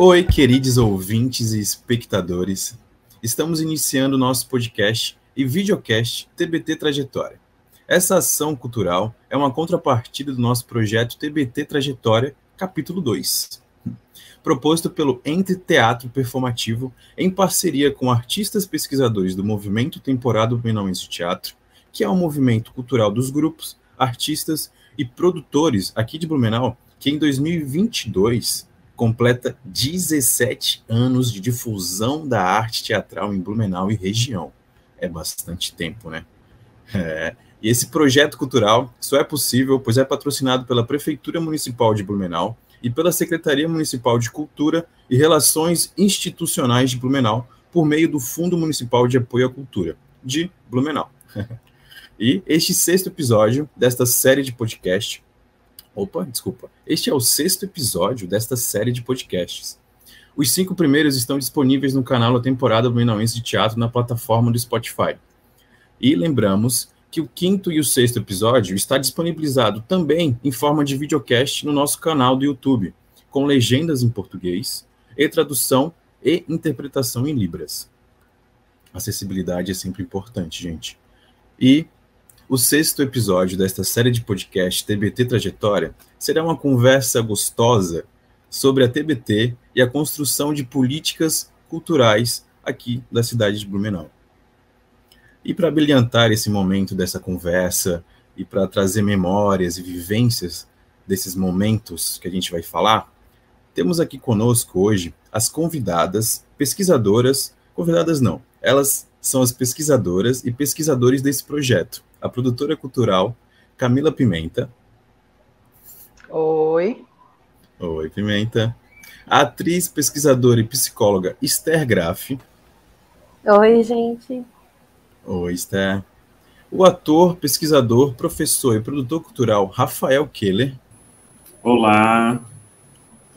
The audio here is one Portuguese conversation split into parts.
Oi, queridos ouvintes e espectadores. Estamos iniciando nosso podcast e videocast TBT Trajetória. Essa ação cultural é uma contrapartida do nosso projeto TBT Trajetória, capítulo 2, proposto pelo Entre Teatro Performativo em parceria com artistas pesquisadores do Movimento Temporada Blumenauense de Teatro, que é um movimento cultural dos grupos, artistas e produtores aqui de Blumenau, que em 2022 completa 17 anos de difusão da arte teatral em Blumenau e região. É bastante tempo, né? É, e esse projeto cultural só é possível pois é patrocinado pela Prefeitura Municipal de Blumenau e pela Secretaria Municipal de Cultura e Relações Institucionais de Blumenau por meio do Fundo Municipal de Apoio à Cultura de Blumenau. e este sexto episódio desta série de podcast Opa, desculpa. Este é o sexto episódio desta série de podcasts. Os cinco primeiros estão disponíveis no canal A Temporada Blumenauense de Teatro na plataforma do Spotify. E lembramos que o quinto e o sexto episódio está disponibilizado também em forma de videocast no nosso canal do YouTube, com legendas em português e tradução e interpretação em libras. Acessibilidade é sempre importante, gente. E o sexto episódio desta série de podcast TBT Trajetória será uma conversa gostosa sobre a TBT e a construção de políticas culturais aqui da cidade de Blumenau. E para brilhantar esse momento dessa conversa e para trazer memórias e vivências desses momentos que a gente vai falar, temos aqui conosco hoje as convidadas, pesquisadoras, convidadas não, elas são as pesquisadoras e pesquisadores desse projeto a produtora cultural Camila Pimenta. Oi. Oi, Pimenta. A atriz, pesquisadora e psicóloga Esther Graff. Oi, gente. Oi, Esther. O ator, pesquisador, professor e produtor cultural Rafael Keller. Olá.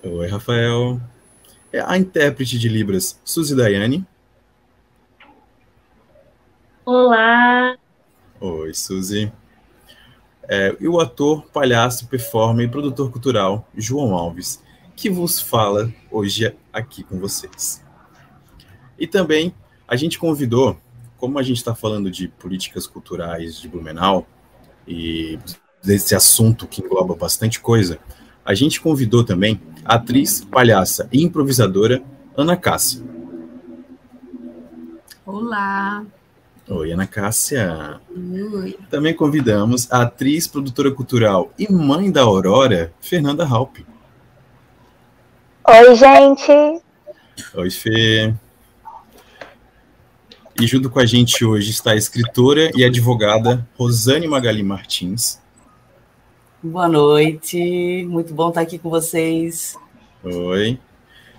Oi, Rafael. É a intérprete de Libras, Suzy Daiane. Olá. Oi, Suzy. É, e o ator, palhaço, performer e produtor cultural João Alves, que vos fala hoje aqui com vocês. E também a gente convidou, como a gente está falando de políticas culturais de Blumenau e desse assunto que engloba bastante coisa, a gente convidou também a atriz, palhaça e improvisadora Ana Cássia. Olá. Oi, Ana Cássia. Oi. Também convidamos a atriz, produtora cultural e mãe da Aurora, Fernanda Halp. Oi, gente. Oi, Fê. E junto com a gente hoje está a escritora e advogada Rosane Magali Martins. Boa noite, muito bom estar aqui com vocês. Oi.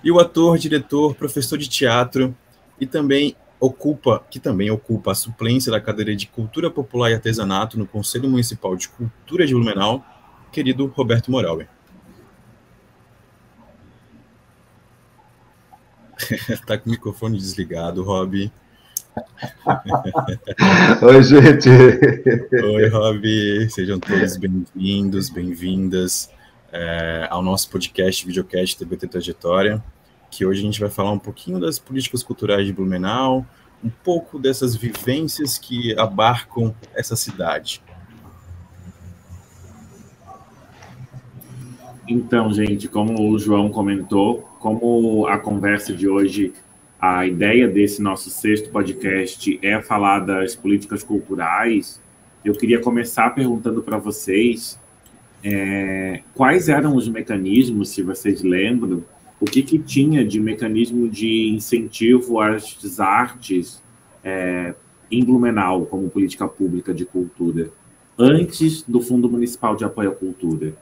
E o ator, diretor, professor de teatro e também ocupa, que também ocupa a suplência da cadeira de Cultura Popular e Artesanato no Conselho Municipal de Cultura de Blumenau, querido Roberto Morauer. tá com o microfone desligado, Rob. Oi, gente. Oi, Rob. Sejam todos bem-vindos, bem-vindas é, ao nosso podcast, videocast TBT Trajetória que hoje a gente vai falar um pouquinho das políticas culturais de Blumenau, um pouco dessas vivências que abarcam essa cidade. Então, gente, como o João comentou, como a conversa de hoje, a ideia desse nosso sexto podcast é falar das políticas culturais, eu queria começar perguntando para vocês é, quais eram os mecanismos, se vocês lembram, o que, que tinha de mecanismo de incentivo às artes é, em Blumenau como política pública de cultura, antes do Fundo Municipal de Apoio à Cultura?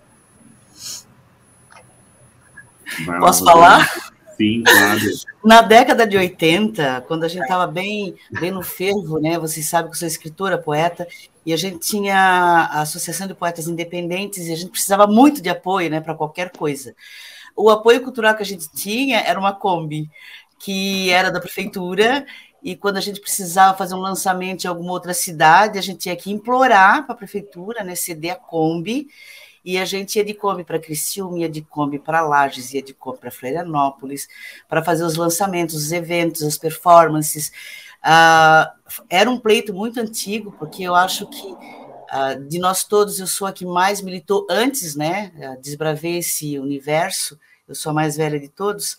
Vai Posso lá, falar? Sim, claro. Na década de 80, quando a gente estava bem, bem no fervo, né? Vocês sabem que eu sou escritora, poeta, e a gente tinha a Associação de Poetas Independentes e a gente precisava muito de apoio, né, para qualquer coisa. o apoio cultural que a gente tinha era uma Kombi, que era da prefeitura, e quando a gente precisava fazer um lançamento em alguma outra cidade, a gente tinha que implorar para a prefeitura, né, ceder a Kombi, e a gente ia de Kombi para Criciúma, ia de Kombi para Lages, ia de Kombi para Florianópolis, para fazer os lançamentos, os eventos, as performances. Uh, era um pleito muito antigo, porque eu acho que uh, de nós todos eu sou a que mais militou antes, né? Desbravei esse universo, eu sou a mais velha de todos.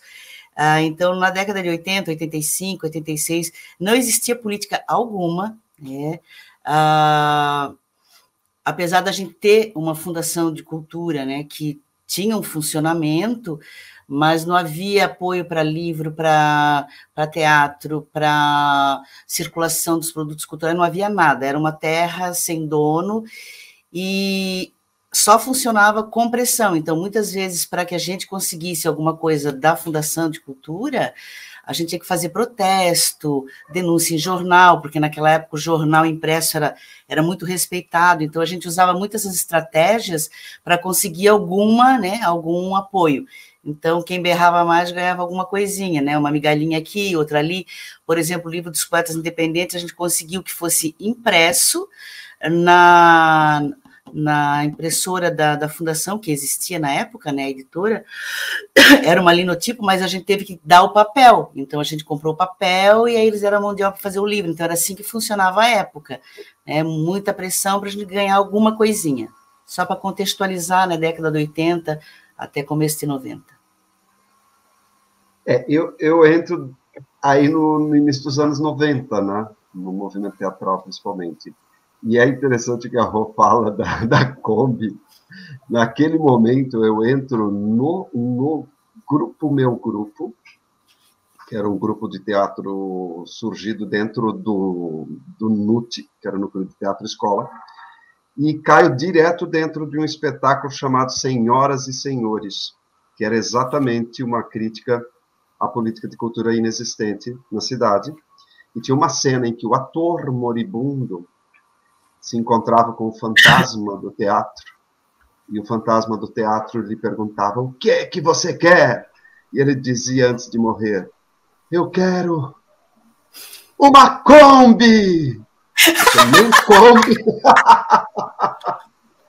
Uh, então, na década de 80, 85, 86, não existia política alguma, né? Uh, apesar da gente ter uma fundação de cultura, né, que tinha um funcionamento, mas não havia apoio para livro, para teatro, para circulação dos produtos culturais, não havia nada. Era uma terra sem dono e só funcionava com pressão. Então, muitas vezes, para que a gente conseguisse alguma coisa da Fundação de Cultura, a gente tinha que fazer protesto, denúncia em jornal, porque naquela época o jornal impresso era, era muito respeitado, então a gente usava muitas estratégias para conseguir alguma, né, algum apoio. Então, quem berrava mais ganhava alguma coisinha, né? Uma migalhinha aqui, outra ali. Por exemplo, o livro dos poetas independentes, a gente conseguiu que fosse impresso na, na impressora da, da fundação, que existia na época, né, a editora, era uma linotipo, mas a gente teve que dar o papel. Então a gente comprou o papel e aí eles eram a mão de obra para fazer o livro. Então era assim que funcionava a época. Né, muita pressão para a gente ganhar alguma coisinha. Só para contextualizar, na década de 80 até começo de 90. É, eu, eu entro aí no, no início dos anos 90, né? No movimento teatral, principalmente. E é interessante que a Rô fala da, da Kombi. Naquele momento, eu entro no, no grupo Meu Grupo, que era um grupo de teatro surgido dentro do, do NUT, que era o Núcleo de Teatro Escola, e caio direto dentro de um espetáculo chamado Senhoras e Senhores, que era exatamente uma crítica à política de cultura inexistente na cidade. E tinha uma cena em que o ator moribundo se encontrava com o fantasma do teatro e o fantasma do teatro lhe perguntava: O que é que você quer? E ele dizia antes de morrer: Eu quero uma Kombi! Nem Kombi!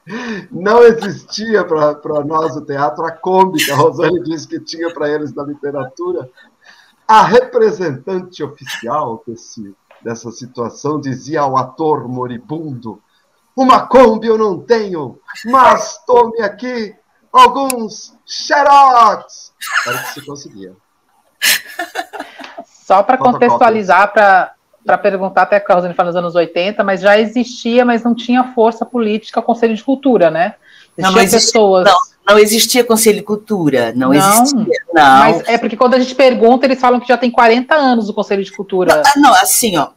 Não existia para nós o teatro a Kombi, que a Rosane disse que tinha para eles na literatura. A representante oficial desse dessa situação, dizia ao ator moribundo: Uma Kombi eu não tenho, mas tome aqui alguns xerox. Era que se conseguia. Só para contextualizar, para perguntar, até que a Rosane fala nos anos 80, mas já existia, mas não tinha força política o Conselho de Cultura, né? Existia não, pessoas. Não, não existia Conselho de Cultura, não, não, existia. Não. Mas é porque quando a gente pergunta, eles falam que já tem 40 anos o Conselho de Cultura. Não, não assim, ó,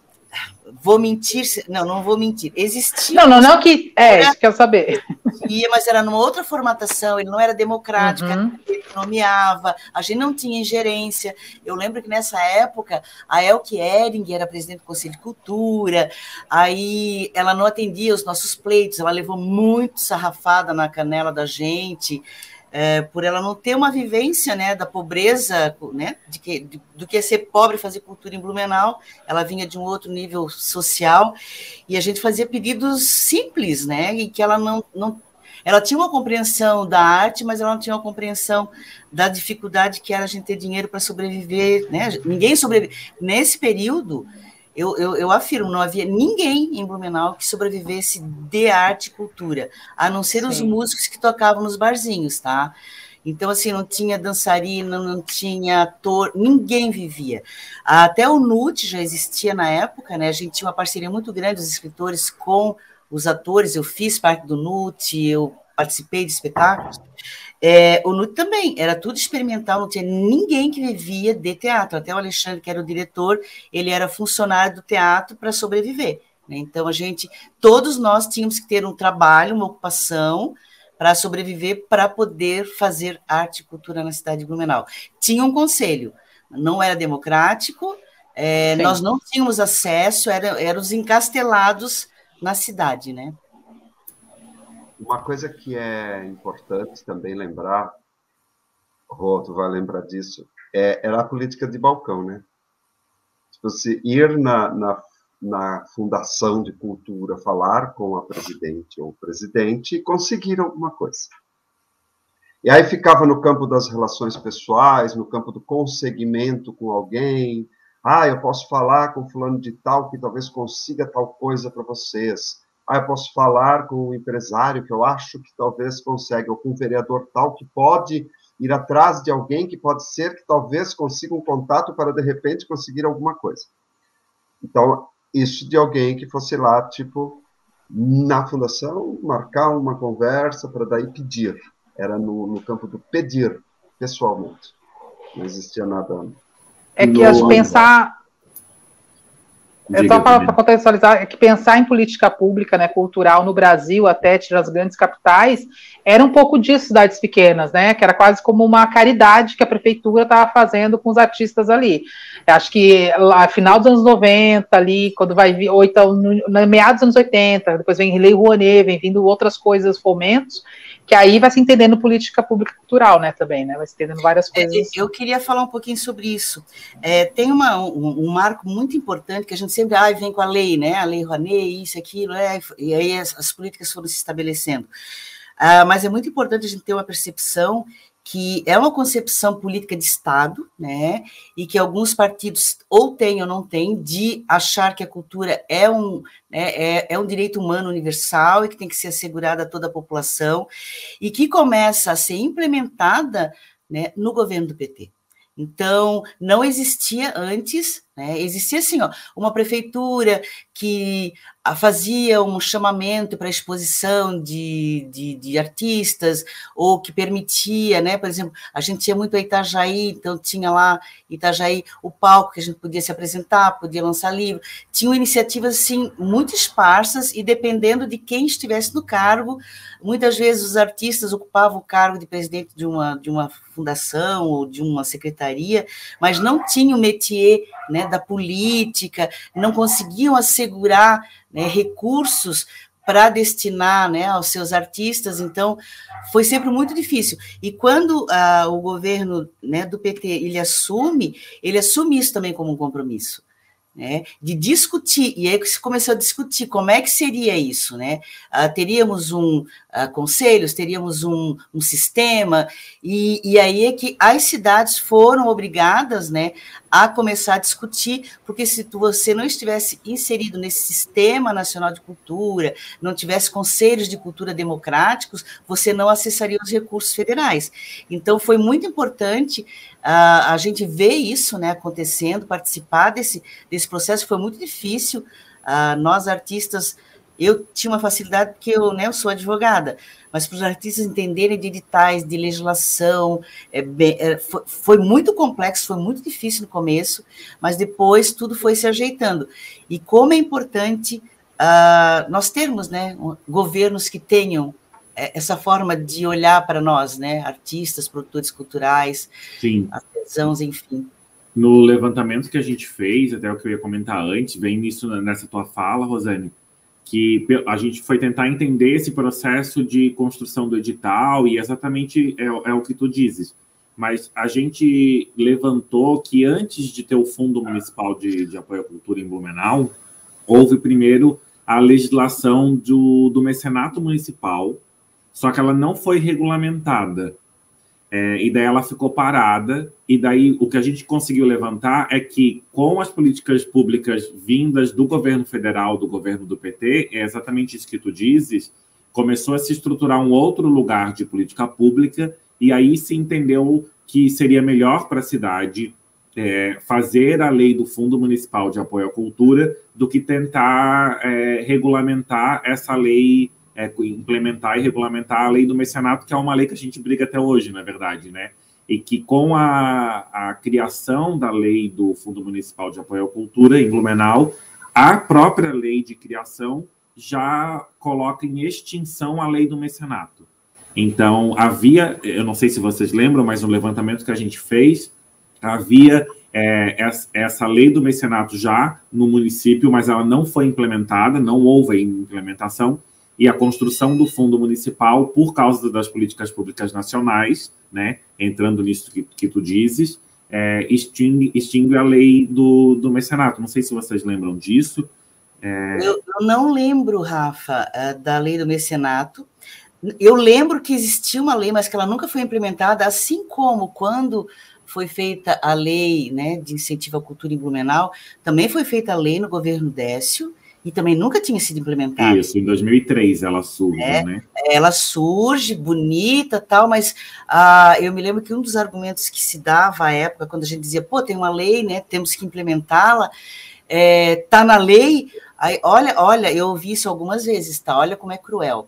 Vou mentir? Não, não vou mentir. Existia. Não, não, não que. É, isso que eu saber. Ia, mas era numa outra formatação, ele não era democrático, uhum. ele nomeava, a gente não tinha ingerência. Eu lembro que nessa época a Elke Ering era presidente do Conselho de Cultura, aí ela não atendia os nossos pleitos, ela levou muito sarrafada na canela da gente é, por ela não ter uma vivência né, da pobreza, né, de que, de, do que é ser pobre fazer cultura em Blumenau, ela vinha de um outro nível social, e a gente fazia pedidos simples, né, e que ela não, não ela tinha uma compreensão da arte, mas ela não tinha uma compreensão da dificuldade que era a gente ter dinheiro para sobreviver, né? Ninguém sobrevive. Nesse período, eu, eu, eu, afirmo, não havia ninguém em Blumenau que sobrevivesse de arte e cultura, a não ser Sim. os músicos que tocavam nos barzinhos, tá? Então, assim, não tinha dançarina, não tinha ator, ninguém vivia. Até o NUT já existia na época, né? A gente tinha uma parceria muito grande, os escritores com os atores, eu fiz parte do NUT, eu participei de espetáculos. É, o NUT também, era tudo experimental, não tinha ninguém que vivia de teatro. Até o Alexandre, que era o diretor, ele era funcionário do teatro para sobreviver. Né? Então, a gente, todos nós tínhamos que ter um trabalho, uma ocupação para sobreviver, para poder fazer arte e cultura na cidade de Blumenau. Tinha um conselho, não era democrático, é, nós não tínhamos acesso, eram era os encastelados na cidade, né? Uma coisa que é importante também lembrar Rô, tu vai lembrar disso, é, era a política de balcão, né? Tipo, se ir na, na, na Fundação de Cultura falar com a presidente ou o presidente e conseguir alguma coisa. E aí ficava no campo das relações pessoais, no campo do conseguimento com alguém. Ah, eu posso falar com fulano de tal que talvez consiga tal coisa para vocês. Ah, eu posso falar com um empresário que eu acho que talvez consiga, ou com um vereador tal que pode ir atrás de alguém que pode ser que talvez consiga um contato para de repente conseguir alguma coisa. Então, isso de alguém que fosse lá, tipo, na fundação, marcar uma conversa para daí pedir. Era no, no campo do pedir, pessoalmente. Não existia nada. É que acho pensar, é só para contextualizar, é que pensar em política pública, né, cultural no Brasil, até tirar as grandes capitais, era um pouco disso, cidades pequenas, né, que era quase como uma caridade que a prefeitura estava fazendo com os artistas ali. Eu acho que lá, final dos anos 90, ali, quando vai vir, ou então, no, no meados dos anos 80, depois vem Lei Rouanet, vem vindo outras coisas, fomentos, que aí vai se entendendo política pública cultural, né, também, né, vai se entendendo várias é, coisas. Eu queria falar um pouquinho sobre isso. É, tem uma, um, um, marco muito importante que a gente sempre ah, vem com a lei, né, a lei Rouanet, isso, aquilo, né, e aí as, as políticas foram se estabelecendo. Ah, mas é muito importante a gente ter uma percepção que é uma concepção política de Estado, né, e que alguns partidos ou têm ou não têm, de achar que a cultura é um, né, é, é um direito humano universal e que tem que ser assegurada a toda a população, e que começa a ser implementada né, no governo do PT. Então, não existia antes, né? Existia assim, ó, uma prefeitura que fazia um chamamento para exposição de, de, de, artistas, ou que permitia, né? Por exemplo, a gente ia muito a Itajaí, então tinha lá Itajaí o palco que a gente podia se apresentar, podia lançar livro. Tinham iniciativas assim muito esparsas e dependendo de quem estivesse no cargo, muitas vezes os artistas ocupavam o cargo de presidente de uma, de uma fundação ou de uma secretaria, mas não tinham métier né, da política, não conseguiam assegurar né, recursos para destinar né, aos seus artistas, então foi sempre muito difícil. E quando ah, o governo né, do PT ele assume, ele assume isso também como um compromisso né, de discutir, e aí se começou a discutir como é que seria isso, né? Ah, teríamos um ah, conselhos, teríamos um, um sistema, e, e, aí é que as cidades foram obrigadas né, a começar a discutir, porque se você não estivesse inserido nesse sistema nacional de cultura, não tivesse conselhos de cultura democráticos, você não acessaria os recursos federais. Então foi muito importante Uh, a gente vê isso né, acontecendo, participar desse, desse processo foi muito difícil. Uh, nós, artistas, eu tinha uma facilidade porque eu, né, eu sou advogada, mas para os artistas entenderem de editais, de legislação, é, é, foi, foi, muito complexo, foi muito difícil no começo, mas depois tudo foi se ajeitando. E como é importante uh, nós termos né, governos que tenham é, essa forma de olhar para nós, né? Artistas, produtores culturais, Sim. artesãos, enfim. No levantamento que a gente fez, até o que eu ia comentar antes, vem nisso nessa tua fala, Rosane, que a gente foi tentar entender esse processo de construção do edital e exatamente é, é o que tu dizes. Mas a gente levantou que antes de ter o Fundo Municipal de, de Apoio à Cultura em Blumenau, houve primeiro a legislação do, do mecenato municipal, só que ela não foi regulamentada. É, e daí ela ficou parada, e daí o que a gente conseguiu levantar é que, com as políticas públicas vindas do governo federal, do governo do PT, é exatamente isso que tu dizes, começou a se estruturar um outro lugar de política pública, e aí se entendeu que seria melhor para a cidade é, fazer a lei do Fundo Municipal de Apoio à Cultura do que tentar é, regulamentar essa lei é, implementar e regulamentar a lei do mecenato, que é uma lei que a gente briga até hoje, na verdade, né? E que com a, a criação da lei do Fundo Municipal de Apoio à Cultura em Blumenau, a própria lei de criação já coloca em extinção a lei do mecenato. Então, havia, eu não sei se vocês lembram, mas no levantamento que a gente fez, havia é, essa lei do mecenato já no município, mas ela não foi implementada, não houve implementação, e a construção do fundo municipal por causa das políticas públicas nacionais, né, entrando nisso que, que tu dizes, é, extingue, extingue a lei do, do mecenato. Não sei se vocês lembram disso. É... Eu, eu, não lembro, Rafa, é, da lei do mecenato. Eu lembro que existia uma lei, mas que ela nunca foi implementada, assim como quando foi feita a lei né, de incentivo à cultura em Blumenau, também foi feita a lei no governo Décio, e também nunca tinha sido implementada. Isso, em 2003 ela surge, é, né? Ela surge, bonita tal, mas ah, eu me lembro que um dos argumentos que se dava à época, quando a gente dizia, pô, tem uma lei, né, temos que implementá-la, é, tá na lei, aí, olha, olha, eu ouvi isso algumas vezes, tá? Olha como é cruel.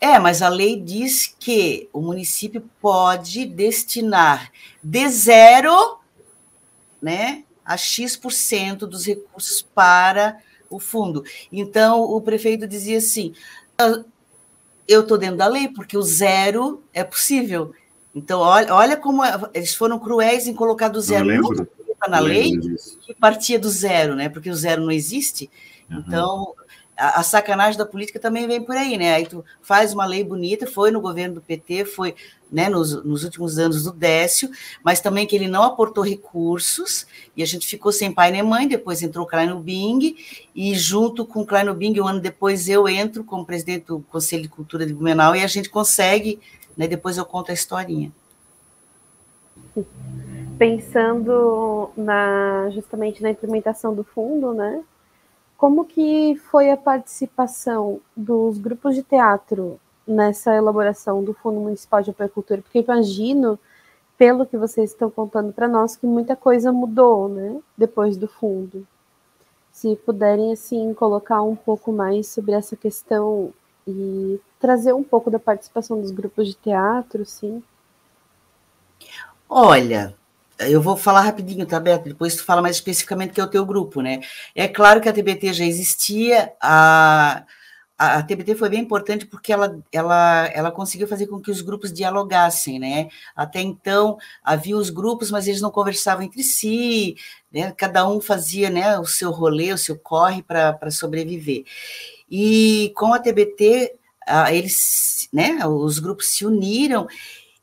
É, mas a lei diz que o município pode destinar de zero, né, a X% dos recursos para o fundo. Então, o prefeito dizia assim: ah, eu estou dentro da lei, porque o zero é possível. Então, olha, olha como é, eles foram cruéis em colocar do zero na lei, que partia do zero, né? Porque o zero não existe. Uhum. Então, a, sacanagem da política também vem por aí, né? Aí tu faz uma lei bonita, foi no governo do PT, foi né, nos, nos, últimos anos do Décio, mas também que ele não aportou recursos, e a gente ficou sem pai nem mãe, depois entrou o Kleino Bing, e junto com o Kleino Bing, um ano depois eu entro como presidente do Conselho de Cultura de Blumenau, e a gente consegue, né, depois eu conto a historinha. Pensando na, justamente na implementação do fundo, né, como que foi a participação dos grupos de teatro nessa elaboração do Fundo Municipal de Apoio? Porque imagino, pelo que vocês estão contando para nós, que muita coisa mudou, né, depois do fundo. Se puderem, assim, colocar um pouco mais sobre essa questão e trazer um pouco da participação dos grupos de teatro, sim. Olha, eu vou falar rapidinho, tá, Beto? Depois tu fala mais especificamente que é o teu grupo, né? É claro que a TBT já existia, a a, TBT foi bem importante porque ela, ela, ela conseguiu fazer com que os grupos dialogassem, né? Até então havia os grupos, mas eles não conversavam entre si, né? Cada um fazia, né, o seu rolê, o seu corre para sobreviver. E com a TBT, eles, né, os grupos se uniram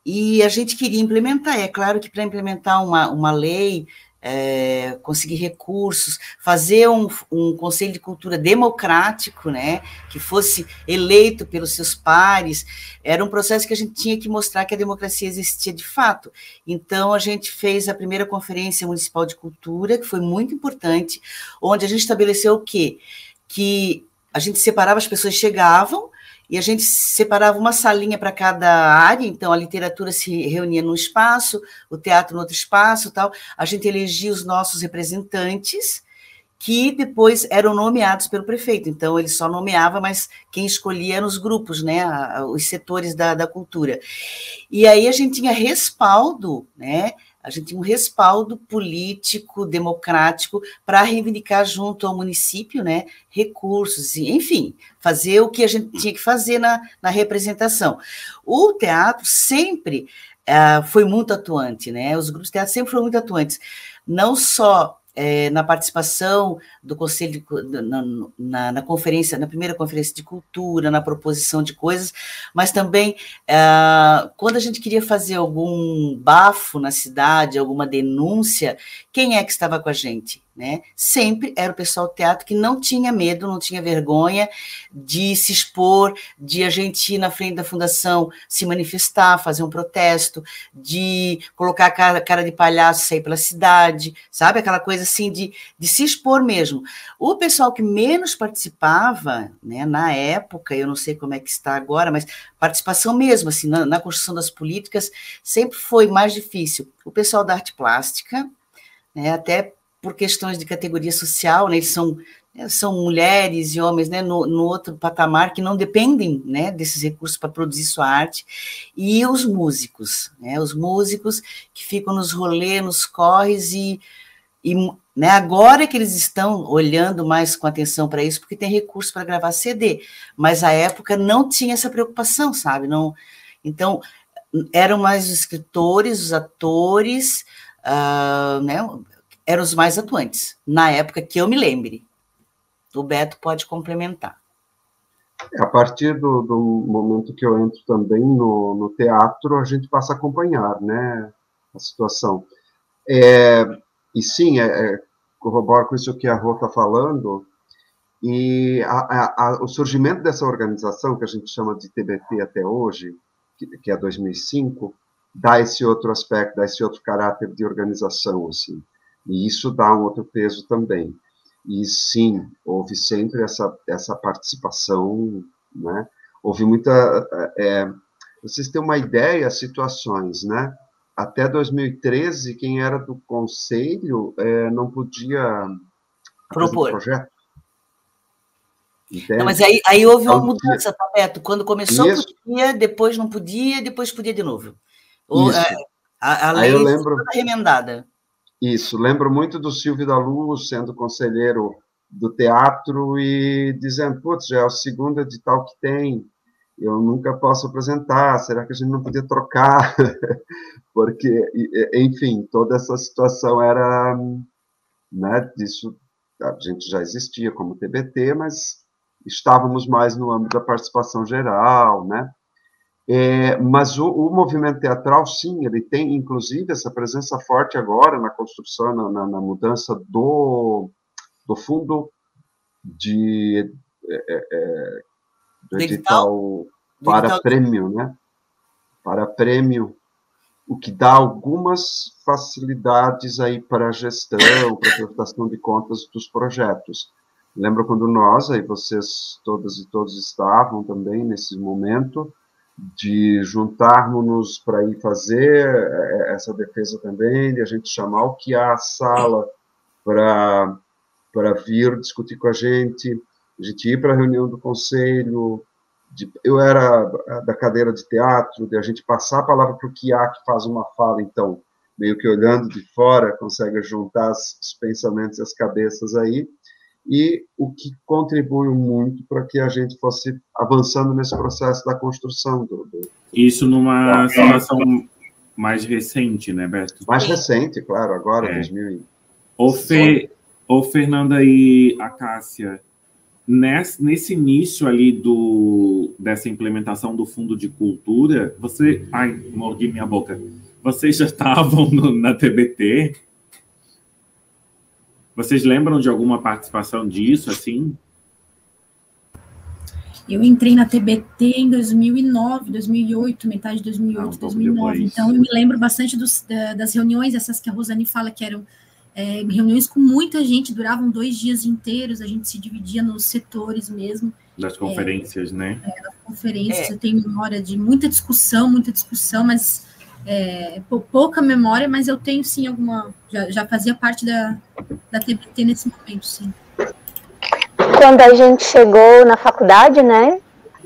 e a gente queria implementar. É claro que para implementar uma, uma lei é, conseguir recursos, fazer um, um, conselho de cultura democrático, né, que fosse eleito pelos seus pares, era um processo que a gente tinha que mostrar que a democracia existia de fato. Então, a gente fez a primeira conferência municipal de cultura, que foi muito importante, onde a gente estabeleceu o quê? Que a gente separava, as pessoas chegavam, e a gente separava uma salinha para cada área, então a literatura se reunia num espaço, o teatro no outro espaço, tal. A gente elegia os nossos representantes, que depois eram nomeados pelo prefeito. Então ele só nomeava, mas quem escolhia eram os grupos, né, os setores da, da cultura. E aí a gente tinha respaldo, né, a gente tinha um respaldo político, democrático, para reivindicar junto ao município né, recursos, enfim, fazer o que a gente tinha que fazer na, na representação. O teatro sempre uh, foi muito atuante, né? Os grupos de teatro sempre foram muito atuantes, não só é, na participação do Conselho, de, na, na, na, conferência, na primeira conferência de cultura, na proposição de coisas, mas também é, quando a gente queria fazer algum bafo na cidade, alguma denúncia, quem é que estava com a gente? Né? Sempre era o pessoal do teatro que não tinha medo, não tinha vergonha de se expor, de a gente ir na frente da fundação se manifestar, fazer um protesto, de colocar a cara, cara de palhaço, sair pela cidade, sabe? Aquela coisa assim de, de se expor mesmo. O pessoal que menos participava, né, na época, eu não sei como é que está agora, mas participação mesmo, assim, na, na construção das políticas, sempre foi mais difícil. O pessoal da arte plástica, né, até por questões de categoria social, né, eles são, né, são mulheres e homens né, no, no outro patamar que não dependem né, desses recursos para produzir sua arte, e os músicos, né, os músicos que ficam nos rolês, nos corres, e, e né, agora que eles estão olhando mais com atenção para isso, porque tem recurso para gravar CD, mas a época não tinha essa preocupação, sabe? Não, então, eram mais os escritores, os atores, uh, né, eram os mais atuantes, na época que eu me lembre. O Beto pode complementar. A partir do, do, momento que eu entro também no, no, teatro, a gente passa a acompanhar né, a situação. É, e sim, é, é, corroboro com isso que a Rô está falando, e a, a, a, o surgimento dessa organização, que a gente chama de TBT até hoje, que, que é 2005, dá esse outro aspecto, dá esse outro caráter de organização, assim. E isso dá um outro peso também. E sim, houve sempre essa, essa participação, né? Houve muita. É, vocês têm uma ideia, situações, né? Até 2013, quem era do conselho é, não podia propor projeto. Não, mas aí, aí houve uma então, mudança, tá, Beto? Quando começou, Isso. podia, depois não podia, depois podia de novo. Ou, é, a, a lei aí eu lembro, remendada. Isso, lembro muito do Silvio da Luz sendo conselheiro do teatro e dizendo, putz, já é o segundo edital que tem, eu nunca posso apresentar, será que a gente não podia trocar? Porque, enfim, toda essa situação era, né, disso, a gente já existia como TBT, mas estávamos mais no âmbito da participação geral, né, é, mas o, o, movimento teatral, sim, ele tem, inclusive, essa presença forte agora na construção, na, na, na mudança do, do fundo de, é, é, é do edital para digital. prêmio, né? Para prêmio, o que dá algumas facilidades aí para a gestão, para a prestação de contas dos projetos. Lembro quando nós, aí vocês todas e todos estavam também nesse momento, de juntarmos-nos para ir fazer é, essa defesa também, de a gente chamar o que há a sala para para vir discutir com a gente, a gente ir para a reunião do conselho, de, eu era da cadeira de teatro, de a gente passar a palavra para o que há que faz uma fala, então, meio que olhando de fora, consegue juntar os pensamentos e as cabeças aí, e o que contribuiu muito para que a gente fosse avançando nesse processo da construção do. do Isso numa situação mais recente, né, Beto? Mais recente, claro, agora, é. 2000. Ô, Fê, ô, Fernanda e a Cássia, nesse, nesse início ali do, dessa implementação do Fundo de Cultura, você. Ai, mordi minha boca. Vocês já estavam no, na TBT? Vocês lembram de alguma participação disso, assim? Eu entrei na TBT em 2009, 2008, metade de 2008, ah, um 2009. Depois. Então, eu me lembro bastante dos, das reuniões, essas que a Rosane fala que eram é, reuniões com muita gente, duravam dois dias inteiros, a gente se dividia nos setores mesmo. Das conferências, é, né? É, das conferências, é. eu tenho memória de muita discussão, muita discussão, mas é, pouca memória, mas eu tenho sim alguma. Já, já fazia parte da, da TBT nesse momento, sim. Quando a gente chegou na faculdade, né?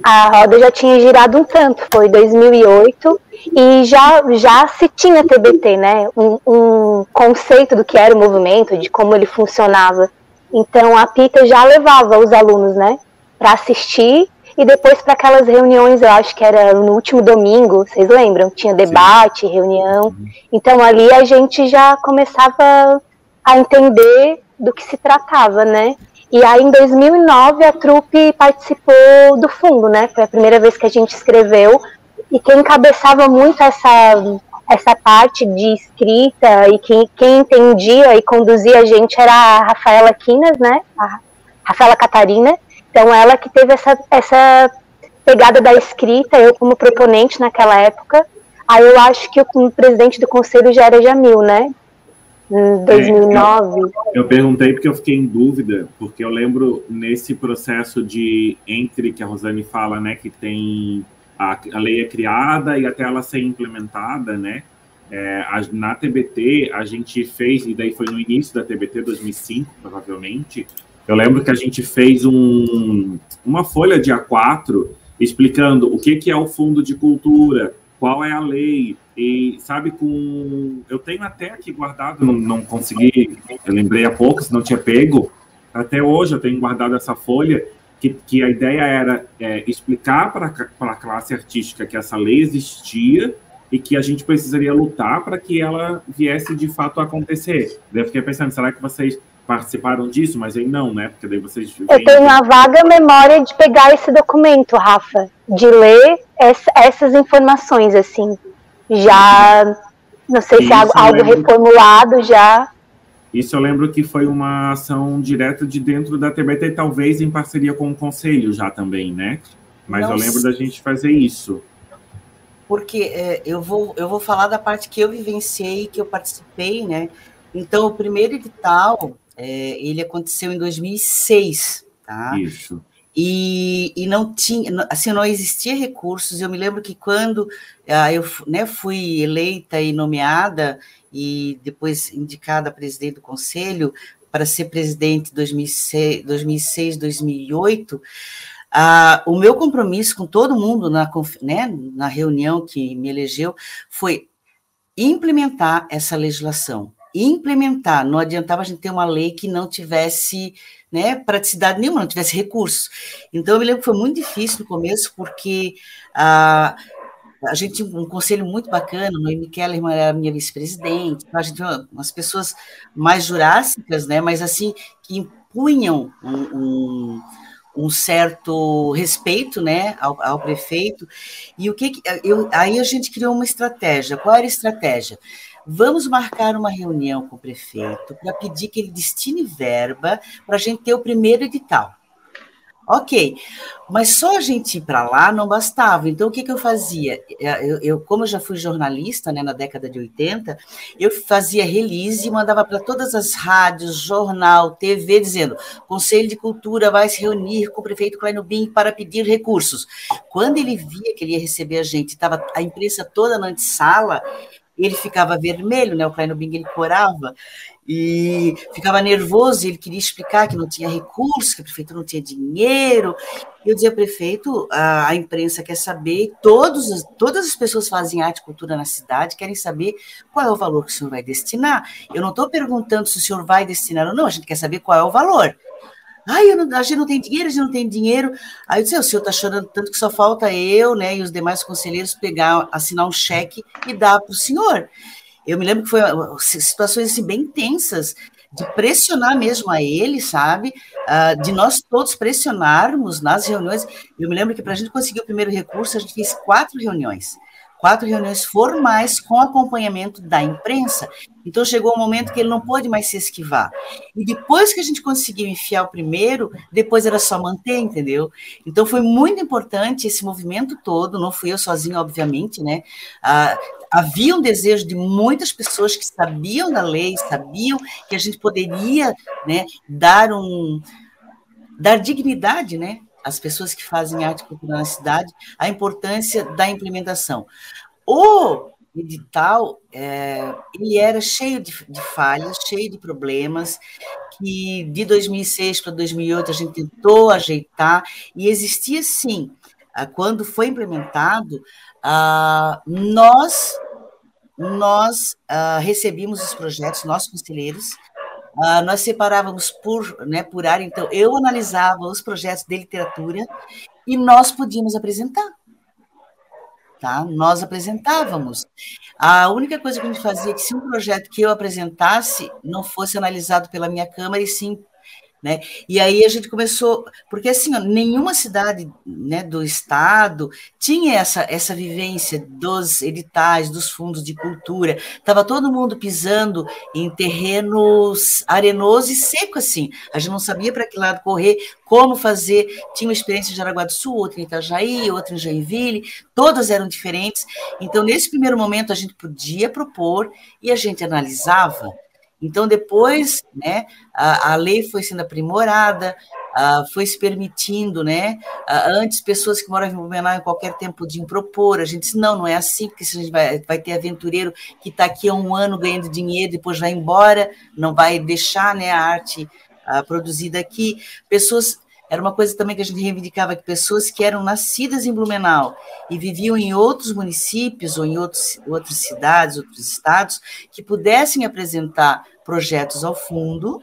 A roda já tinha girado um tanto, foi 2008, e já, já se tinha TBT, né? Um, um conceito do que era o movimento, de como ele funcionava. Então a PITA já levava os alunos, né, para assistir e depois para aquelas reuniões, eu acho que era no último domingo, vocês lembram? Tinha debate, Sim. reunião. Uhum. Então ali a gente já começava a entender do que se tratava, né? E aí em 2009 a trupe participou do fundo, né? Foi a primeira vez que a gente escreveu e quem encabeçava muito essa essa parte de escrita e quem, quem entendia e conduzia a gente era a Rafaela Quinas, né? A Rafaela Catarina. Então, ela que teve essa, essa pegada da escrita, eu como proponente naquela época. Aí eu acho que o presidente do conselho já era Jamil, né? Em 2009. É, eu, eu, perguntei porque eu fiquei em dúvida, porque eu lembro nesse processo de entre que a Rosane fala, né, que tem a, a lei é criada e até ela ser implementada, né? É, a, na TBT a gente fez, e daí foi no início da TBT 2005, provavelmente, eu lembro que a gente fez um, uma folha de A4 explicando o que, que é o fundo de cultura, qual é a lei, e sabe, com. Eu tenho até aqui guardado, não, não consegui, eu lembrei há pouco, se não tinha pego, até hoje eu tenho guardado essa folha, que, que a ideia era é, explicar para a classe artística que essa lei existia e que a gente precisaria lutar para que ela viesse de fato a acontecer. Eu fiquei pensando, será que vocês participaram disso, mas aí não, né? Porque daí vocês. Eu tenho a vaga memória de pegar esse documento, Rafa, de ler essa, essas informações, assim. Já. Não sei Isso se é algo, algo reformulado já. Isso eu lembro que foi uma ação direta de dentro da TBT, talvez em parceria com o conselho já também, né? Mas não eu lembro da gente fazer isso. Porque é, eu, vou, eu vou falar da parte que eu vivenciei, que eu participei, né? Então, o primeiro edital, é, ele aconteceu em 2006, tá? Isso. E, e não tinha, assim, não existia recursos. Eu me lembro que quando ah, eu né, fui eleita e nomeada, e depois indicada a presidente do conselho, para ser presidente em 2006, 2006 2008, ah, o meu compromisso com todo mundo na, né, na reunião que me elegeu foi implementar essa legislação implementar. Não adiantava a gente ter uma lei que não tivesse né, praticidade nenhuma, não tivesse recursos. Então, eu me lembro que foi muito difícil no começo, porque a, a gente tinha um conselho muito bacana, Noemi Keller era minha vice-presidente, a gente tinha umas pessoas mais jurássicas, né, mas assim, que impunham um, um um certo respeito né, ao, ao, prefeito. E o que eu, aí a gente criou uma estratégia. Qual era a estratégia? Vamos marcar uma reunião com o prefeito para pedir que ele destine verba para a gente ter o primeiro edital. Ok, mas só a gente ir para lá não bastava. Então, o que, que eu fazia? É, eu, eu, como eu já fui jornalista né, na década de 80, eu fazia release e mandava para todas as rádios, jornal, TV, dizendo: Conselho de Cultura vai se reunir com o prefeito Kleino Bin para pedir recursos. Quando ele via que ele ia receber a gente, estava a imprensa toda na antessala, ele ficava vermelho, né? O Kleino Bing ele corava e ficava nervoso. Ele queria explicar que não tinha recursos, que a prefeitura não tinha dinheiro. Eu dizia, prefeito, a, a imprensa quer saber, todos, todas as pessoas fazem arte e cultura na cidade querem saber qual é o valor que o senhor vai destinar. Eu não estou perguntando se o senhor vai destinar ou não, a gente quer saber qual é o valor. Ai, não, a gente não tem dinheiro, a gente não tem dinheiro. Aí eu disse, o senhor está chorando tanto que só falta eu, né, e os demais conselheiros pegar, assinar um cheque e dar para o senhor. Eu me lembro que foi situações assim, bem tensas, de pressionar mesmo a ele, sabe? Uh, de nós todos pressionarmos nas reuniões. Eu me lembro que para a gente conseguir o primeiro recurso, a gente fez quatro reuniões quatro reuniões formais com acompanhamento da imprensa. Então chegou o um momento que ele não pôde mais se esquivar. E depois que a gente conseguiu enfiar o primeiro, depois era só manter, entendeu? Então foi muito importante esse movimento todo, não fui eu sozinho, obviamente, né? Ah, havia um desejo de muitas pessoas que sabiam da lei, sabiam que a gente poderia né, dar um dar dignidade né, as pessoas que fazem arte cultural na cidade, a importância da implementação. O edital, é, ele era cheio de, de, falhas, cheio de problemas, que de 2006 para 2008 a gente tentou ajeitar, e existia sim, quando foi implementado, nós, nós recebíamos os projetos, nós conselheiros, Uh, nós separávamos por, né, por área, então eu analisava os projetos de literatura e nós podíamos apresentar. Tá? Nós apresentávamos. A única coisa que a gente fazia é que se um projeto que eu apresentasse não fosse analisado pela minha Câmara, e sim né? E aí a gente começou, porque assim, ó, nenhuma cidade né, do estado tinha essa, essa vivência dos editais, dos fundos de cultura. Estava todo mundo pisando em terrenos arenosos e seco assim. A gente não sabia para que lado correr, como fazer. Tinha uma experiência de Araguá do Sul, outra em Itajaí, outra em Joinville, todas eram diferentes. Então, nesse primeiro momento, a gente podia propor e a gente analisava então, depois, né, a, a lei foi sendo aprimorada, foi se permitindo, né? Antes, pessoas que moravam em Blumenau em qualquer tempo podiam propor. A gente disse, não, não é assim, porque a gente vai, vai ter aventureiro que está aqui há um ano ganhando dinheiro, depois vai embora, não vai deixar né, a arte produzida aqui. Pessoas era uma coisa também que a gente reivindicava que pessoas que eram nascidas em Blumenau e viviam em outros municípios ou em outros, outras cidades, outros estados, que pudessem apresentar projetos ao fundo,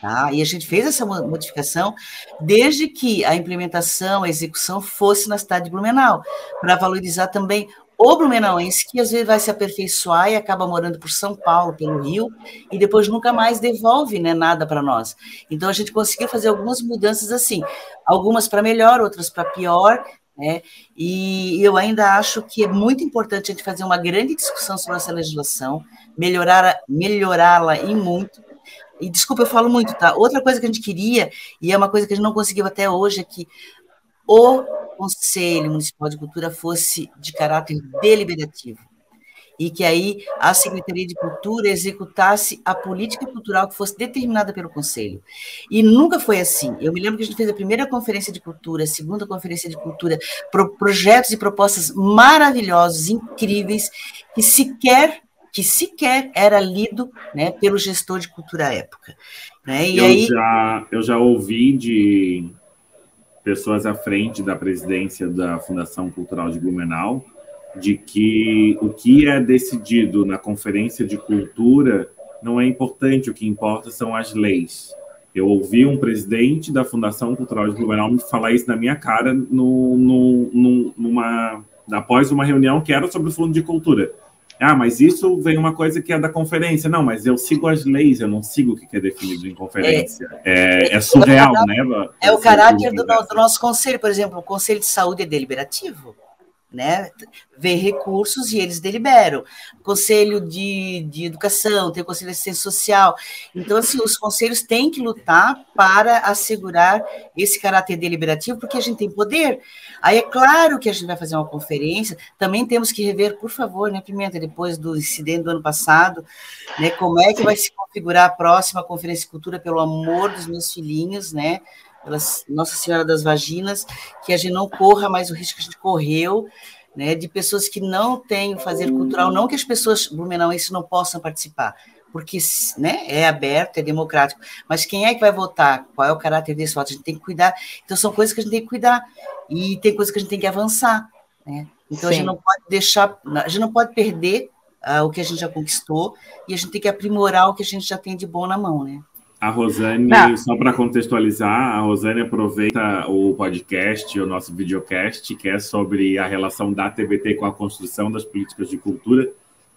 tá? e a gente fez essa modificação, desde que a implementação, a execução fosse na cidade de Blumenau, para valorizar também o blumenauense que às vezes vai se aperfeiçoar e acaba morando por São Paulo, pelo Rio, e depois nunca mais devolve né, nada para nós. Então a gente conseguiu fazer algumas mudanças assim, algumas para melhor, outras para pior, né? E eu ainda acho que é muito importante a gente fazer uma grande discussão sobre essa legislação, melhorar, melhorá-la e muito. E desculpa, eu falo muito, tá? Outra coisa que a gente queria, e é uma coisa que a gente não conseguiu até hoje, é que o Conselho Municipal de Cultura fosse de caráter deliberativo e que aí a Secretaria de Cultura executasse a política cultural que fosse determinada pelo Conselho. E nunca foi assim. Eu me lembro que a gente fez a primeira conferência de cultura, a segunda conferência de cultura, pro projetos e propostas maravilhosos, incríveis, que sequer que sequer era lido né, pelo gestor de cultura à época. Né? E eu, aí... já, eu já ouvi de pessoas à frente da presidência da Fundação Cultural de Blumenau, de que o que é decidido na Conferência de Cultura não é importante, o que importa são as leis. Eu ouvi um presidente da Fundação Cultural de Blumenau me falar isso na minha cara no, no, no, numa, após uma reunião que era sobre o Fundo de Cultura. Ah, mas isso vem uma coisa que é da conferência. Não, mas eu sigo as leis, eu não sigo o que é definido em conferência. É, é, é surreal, né? É o caráter do, do, nosso conselho, por exemplo, o Conselho de Saúde é deliberativo né? Vê recursos e eles deliberam. Conselho de, de Educação, tem o Conselho de Assistência Social. Então, assim, os conselhos têm que lutar para assegurar esse caráter deliberativo, porque a gente tem poder. Aí é claro que a gente vai fazer uma conferência, também temos que rever, por favor, né, Pimenta, depois do incidente do ano passado, né, como é que vai se configurar a próxima Conferência de Cultura, pelo amor dos meus filhinhos, né? Nossa Senhora das Vaginas, que a gente não corra mais o risco que a gente correu, né, de pessoas que não têm o fazer cultural, não que as pessoas blumenauenses não possam participar, porque né, é aberto, é democrático, mas quem é que vai votar? Qual é o caráter desse voto? A gente tem que cuidar. Então, são coisas que a gente tem que cuidar, e tem coisas que a gente tem que avançar. Né? Então, Sim. a gente não pode deixar, a gente não pode perder uh, o que a gente já conquistou, e a gente tem que aprimorar o que a gente já tem de bom na mão, né? A Rosane, Não. só para contextualizar, a Rosane aproveita o podcast, o nosso videocast, que é sobre a relação da TBT com a construção das políticas de cultura,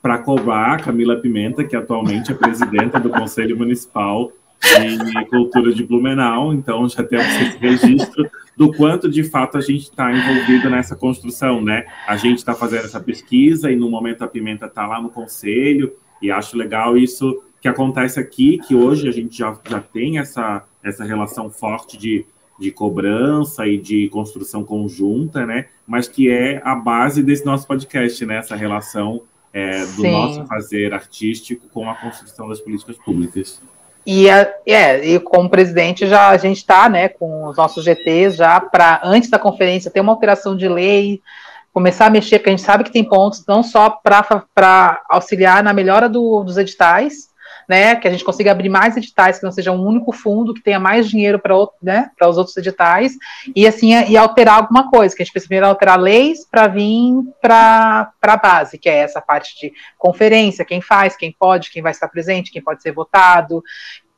para cobrar a Camila Pimenta, que atualmente é presidenta do Conselho Municipal de Cultura de Blumenau. Então, já temos esse registro do quanto, de fato, a gente está envolvido nessa construção, né? A gente está fazendo essa pesquisa e, no momento, a Pimenta está lá no Conselho, e acho legal isso que acontece aqui, que hoje a gente já, já tem essa, essa relação forte de, de cobrança e de construção conjunta, né? Mas que é a base desse nosso podcast, né? Essa relação é, do Sim. nosso fazer artístico com a construção das políticas públicas. E, é, e como presidente já a gente está né, com os nossos GTs já para antes da conferência ter uma alteração de lei, começar a mexer, porque a gente sabe que tem pontos não só para auxiliar na melhora do, dos editais, né, que a gente consiga abrir mais editais, que não seja um único fundo, que tenha mais dinheiro para né, os outros editais, e assim, e alterar alguma coisa, que a gente precisa alterar leis para vir para a base, que é essa parte de conferência, quem faz, quem pode, quem vai estar presente, quem pode ser votado,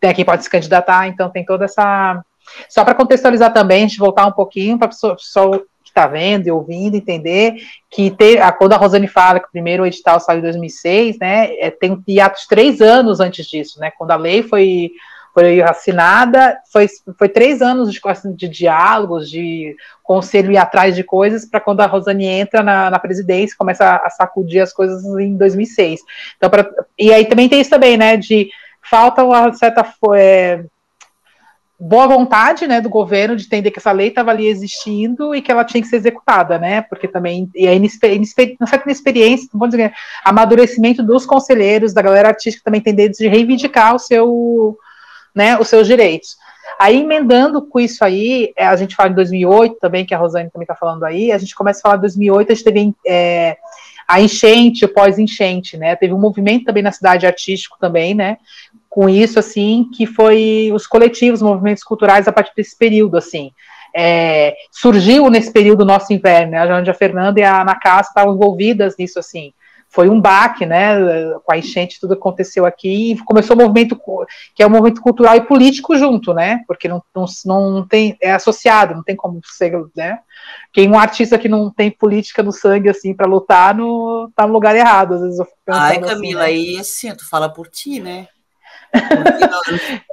né, quem pode se candidatar, então tem toda essa... Só para contextualizar também, a gente voltar um pouquinho para o pessoal que está vendo e ouvindo entender que ter, a, quando a Rosane fala que o primeiro edital saiu em 2006, né, é, tem hiatos três anos antes disso, né, quando a lei foi, foi assinada, foi, foi três anos de, de diálogos, de conselho ir atrás de coisas, para quando a Rosane entra na, na presidência, começa a, a, sacudir as coisas em 2006. Então, pra, e aí também tem isso também, né, de falta uma certa... É, boa vontade, né, do governo de entender que essa lei estava ali existindo e que ela tinha que ser executada, né, porque também, e a foi inexperiência, não vou dizer, amadurecimento dos conselheiros, da galera artística também entender de reivindicar o seu, né, os seus direitos. Aí, emendando com isso aí, é, a gente fala em 2008 também, que a Rosane também está falando aí, a gente começa a falar em 2008, a gente teve é, a enchente, o pós-enchente, né, teve um movimento também na cidade artístico também, né, com isso, assim, que foi os coletivos, movimentos culturais a partir desse período, assim. É, surgiu nesse período nosso inverno, né, a Fernanda e a Ana Cássia estavam envolvidas nisso, assim, foi um baque, né? Com a enchente, tudo aconteceu aqui, e começou o movimento, que é o um movimento cultural e político junto, né? Porque não, não, não tem, é associado, não tem como ser, né? Quem um artista que não tem política no sangue, assim, para lutar, no, tá no lugar errado, às vezes eu fico Ai, assim, Camila, assim, né? aí assim, tu fala por ti, né?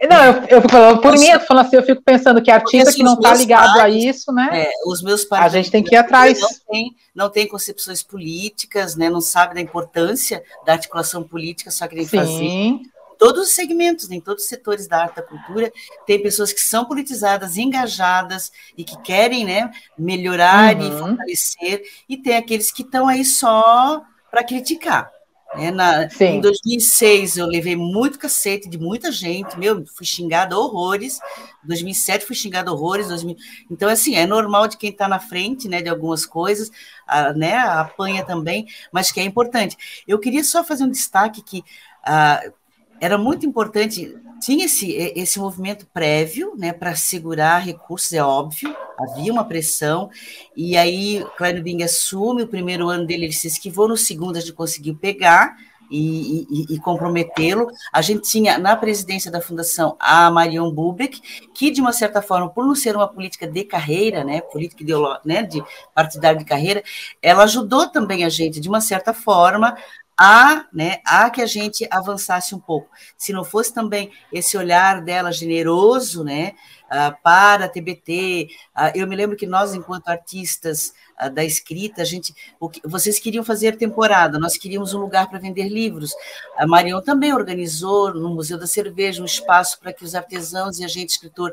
Não, eu, eu fico falando por mim, eu falando assim, eu fico pensando que artista que não está ligado pais, a isso, né? É, os meus pais. A gente tem que ir atrás. Não tem, não tem concepções políticas, né? Não sabe da importância da articulação política, só querem Sim. fazer. Todos os segmentos, em todos os setores da arte e da cultura, tem pessoas que são politizadas, engajadas e que querem né, melhorar uhum. e fortalecer, e tem aqueles que estão aí só para criticar. É, na, em 2006 eu levei muito cacete de muita gente, meu, fui xingada horrores. 2007 fui xingada horrores. 2000... Então, assim, é normal de quem está na frente, né, de algumas coisas, a, né, apanha também, mas que é importante. Eu queria só fazer um destaque que a, ah, era muito importante, tinha esse, esse movimento prévio, né, para segurar recursos, é óbvio, havia uma pressão, e aí Klein Bing assume, o primeiro ano dele ele se esquivou, no segundo a gente conseguiu pegar, e, e, e comprometê-lo. A gente tinha na presidência da fundação a Marion Bubeck, que de uma certa forma, por não ser uma política de carreira, né, política né, de partidária de carreira, ela ajudou também a gente de uma certa forma a, né, a que a gente avançasse um pouco. Se não fosse também esse olhar dela generoso, né, uh, para a TBT, ah, eu me lembro que nós, enquanto artistas uh, da escrita, a gente, que, vocês queriam fazer temporada, nós queríamos um lugar para vender livros. A Marion também organizou no Museu da Cerveja um espaço para que os artesãos e a gente escritor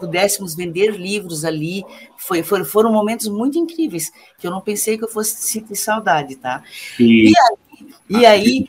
pudéssemos vender livros ali. Foi, foi, foram momentos muito incríveis que eu não pensei que eu fosse sentir saudade, tá? E, e aí, e aí,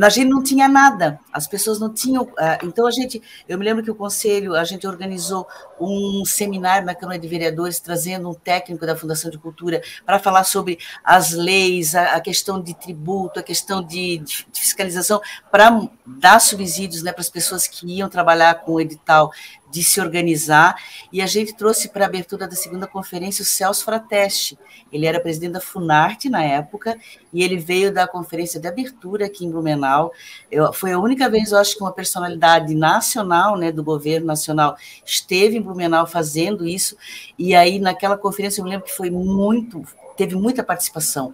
a gente não tinha nada, as pessoas não tinham. Ah, então, a gente, eu me lembro que o conselho, a gente organizou um seminário na Câmara de Vereadores, trazendo um técnico da Fundação de Cultura para falar sobre as leis, a, questão de tributo, a questão de, de fiscalização, para dar subsídios né, para as pessoas que iam trabalhar com o edital de se organizar, e a gente trouxe para a abertura da segunda conferência o Celso Frateste. Ele era presidente da Funarte na época, e ele veio da conferência de abertura aqui em Blumenau. Eu, foi a única vez, eu acho, que uma personalidade nacional, né, do governo nacional, esteve em Blumenau fazendo isso, e aí naquela conferência eu me lembro que foi muito, teve muita participação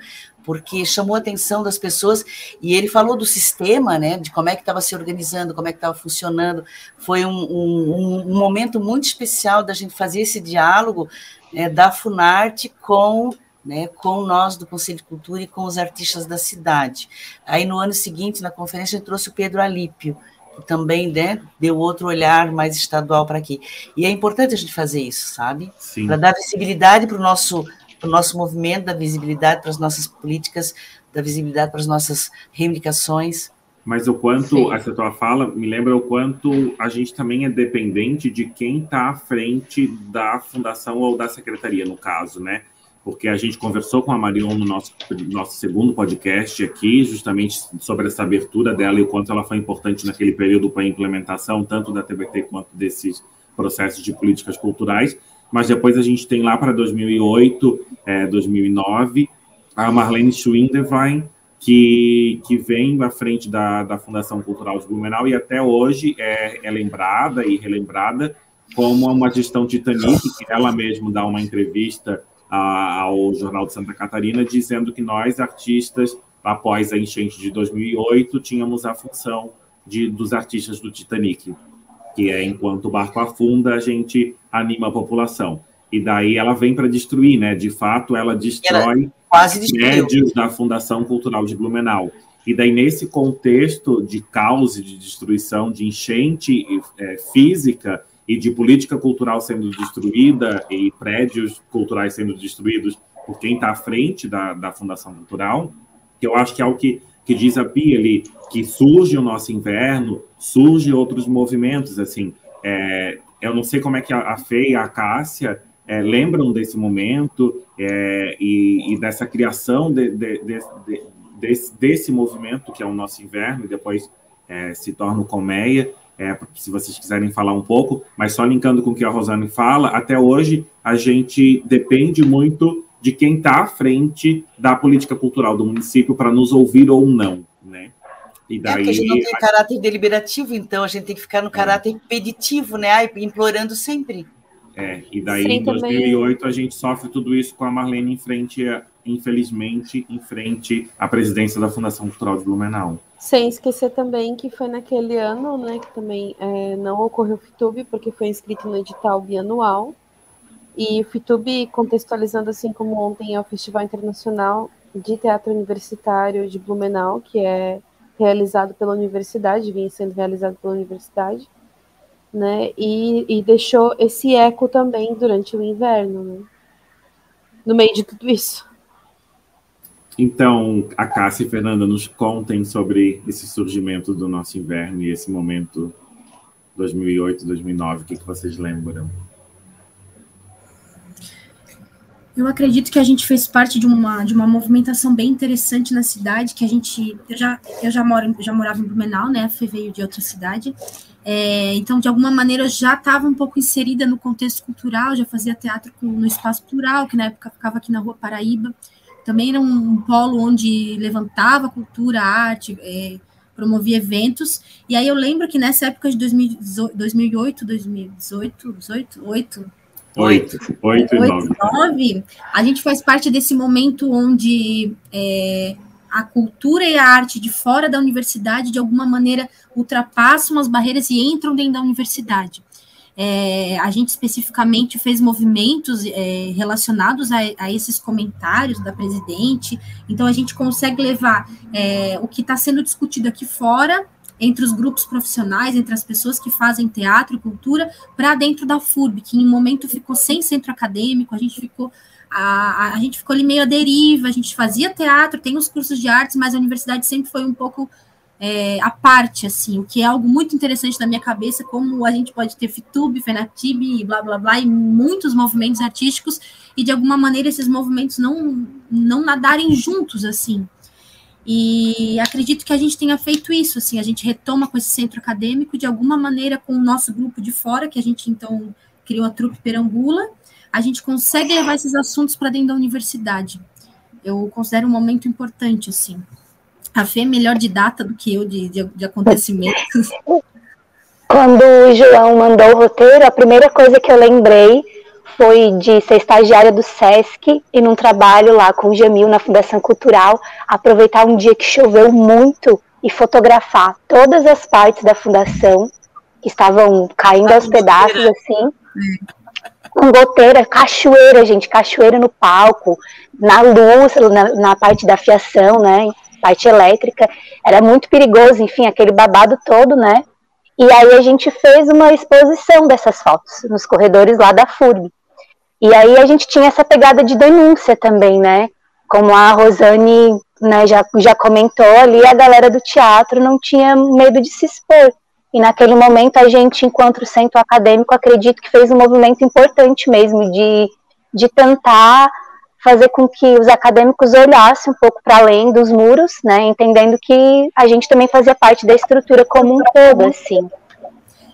porque chamou a atenção das pessoas e ele falou do sistema, né, de como é que estava se organizando, como é que estava funcionando. Foi um, um, um, momento muito especial da gente fazer esse diálogo né, da Funarte com né, com nós do Conselho de Cultura e com os artistas da cidade. Aí no ano seguinte, na conferência, a gente trouxe o Pedro Alípio, que também né, deu outro olhar mais estadual para aqui. E é importante a gente fazer isso, sabe? Para dar visibilidade para o nosso para o nosso movimento, da visibilidade para as nossas políticas, da visibilidade para as nossas reivindicações. Mas o quanto, Sim. essa tua fala me lembra o quanto a gente também é dependente de quem está à frente da fundação ou da secretaria, no caso, né? Porque a gente conversou com a Marion no nosso, nosso segundo podcast aqui, justamente sobre essa abertura dela e o quanto ela foi importante naquele período para a implementação, tanto da TBT quanto desses processos de políticas culturais mas depois a gente tem lá para 2008, é, 2009, a Marlene Schwindewein, que, que vem à frente da, da Fundação Cultural de Blumenau e até hoje é, é lembrada e relembrada como uma gestão Titanic, que ela mesma dá uma entrevista a, ao Jornal de Santa Catarina, dizendo que nós, artistas, após a enchente de 2008, tínhamos a função de, dos artistas do Titanic que é enquanto o barco afunda, a gente anima a população. E daí ela vem para destruir, né? De fato, ela destrói médios da Fundação Cultural de Blumenau. E daí, nesse contexto de caos e de destruição, de enchente é, física e de política cultural sendo destruída e prédios culturais sendo destruídos por quem está à frente da, da Fundação Cultural, que eu acho que é o que que diz a Pia ali, que surge o nosso inverno, surge outros movimentos, assim, é, eu não sei como é que a, a Fê e a Cássia é, lembram desse momento é, e, e, dessa criação de, de, de, desse, desse, movimento que é o nosso inverno e depois é, se torna o Colmeia, é, se vocês quiserem falar um pouco, mas só linkando com o que a Rosane fala, até hoje a gente depende muito de quem está à frente da política cultural do município para nos ouvir ou não, né? E daí, é que a gente não tem caráter deliberativo, então a gente tem que ficar no caráter impeditivo, né? implorando sempre. É, e daí Sim, em 2008 também. a gente sofre tudo isso com a Marlene em frente, infelizmente, em frente à presidência da Fundação Cultural de Blumenau. Sem esquecer também que foi naquele ano, né, que também é, não ocorreu o FITUB, porque foi inscrito no edital bianual. E o FITUB, contextualizando assim como ontem, é o Festival Internacional de Teatro Universitário de Blumenau, que é realizado pela universidade, vinha sendo realizado pela universidade né? E, e deixou esse eco também durante o inverno, né? no meio de tudo isso. Então, a Cássia e Fernanda nos contem sobre esse surgimento do nosso inverno e esse momento 2008, 2009, o que, que vocês lembram? Eu acredito que a gente fez parte de uma, de uma movimentação bem interessante na cidade, que a gente, eu já, eu já, moro, já morava em Blumenau, né, a veio de outra cidade, é, então, de alguma maneira, eu já estava um pouco inserida no contexto cultural, já fazia teatro no Espaço Plural, que na época ficava aqui na Rua Paraíba. Também era um, um polo onde levantava cultura, arte, é, promovia eventos. E aí eu lembro que nessa época de 2018, 2008, 2018, 18, 8, 8, 8 e 9. 9. A gente faz parte desse momento onde é, a cultura e a arte de fora da universidade, de alguma maneira, ultrapassam as barreiras e entram dentro da universidade. É, a gente especificamente fez movimentos é, relacionados a, a, esses comentários da presidente, então a gente consegue levar é, o que está sendo discutido aqui fora, entre os grupos profissionais, entre as pessoas que fazem teatro e cultura, para dentro da FURB, que em um momento ficou sem centro acadêmico, a gente ficou a, a, gente ficou ali meio à deriva, a gente fazia teatro, tem os cursos de artes, mas a universidade sempre foi um pouco é, à parte, assim, o que é algo muito interessante na minha cabeça, como a gente pode ter FITUB, FENATIB, blá, blá, blá, e muitos movimentos artísticos, e de alguma maneira esses movimentos não, não nadarem juntos, assim. E acredito que a gente tenha feito isso, assim, a gente retoma com esse centro acadêmico, de alguma maneira com o nosso grupo de fora, que a gente, então, criou a trupe Perambula, a gente consegue levar esses assuntos para dentro da universidade. Eu considero um momento importante, assim. A Fê é melhor de data do que eu de, de, de acontecimentos. Quando o João mandou o roteiro, a primeira coisa que eu lembrei foi de ser estagiária do SESC e num trabalho lá com o Jamil na Fundação Cultural, aproveitar um dia que choveu muito e fotografar todas as partes da fundação que estavam caindo aos pedaços assim. Com goteira, cachoeira, gente, cachoeira no palco, na luz, na, na parte da fiação, né, parte elétrica, era muito perigoso, enfim, aquele babado todo, né, e aí a gente fez uma exposição dessas fotos nos corredores lá da FURB. E aí a gente tinha essa pegada de denúncia também, né, como a Rosane né, já, já comentou ali, a galera do teatro não tinha medo de se expor. E naquele momento a gente, enquanto centro acadêmico, acredito que fez um movimento importante mesmo de, de tentar fazer com que os acadêmicos olhassem um pouco para além dos muros, né, entendendo que a gente também fazia parte da estrutura como um todo, assim.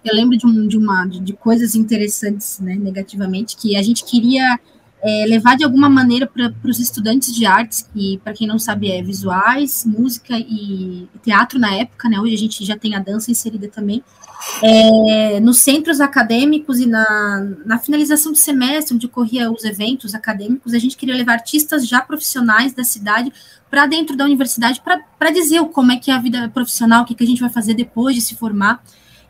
Eu lembro de, um, de uma de, coisas interessantes, né, negativamente, que a gente queria é, levar de alguma maneira para os estudantes de artes, que, para quem não sabe, é visuais, música e teatro na época, né? Hoje a gente já tem a dança inserida também. É, nos centros acadêmicos e na, na finalização de semestre, onde ocorria os eventos acadêmicos, a gente queria levar artistas já profissionais da cidade para dentro da universidade para dizer como é que é a vida profissional, o que, que a gente vai fazer depois de se formar.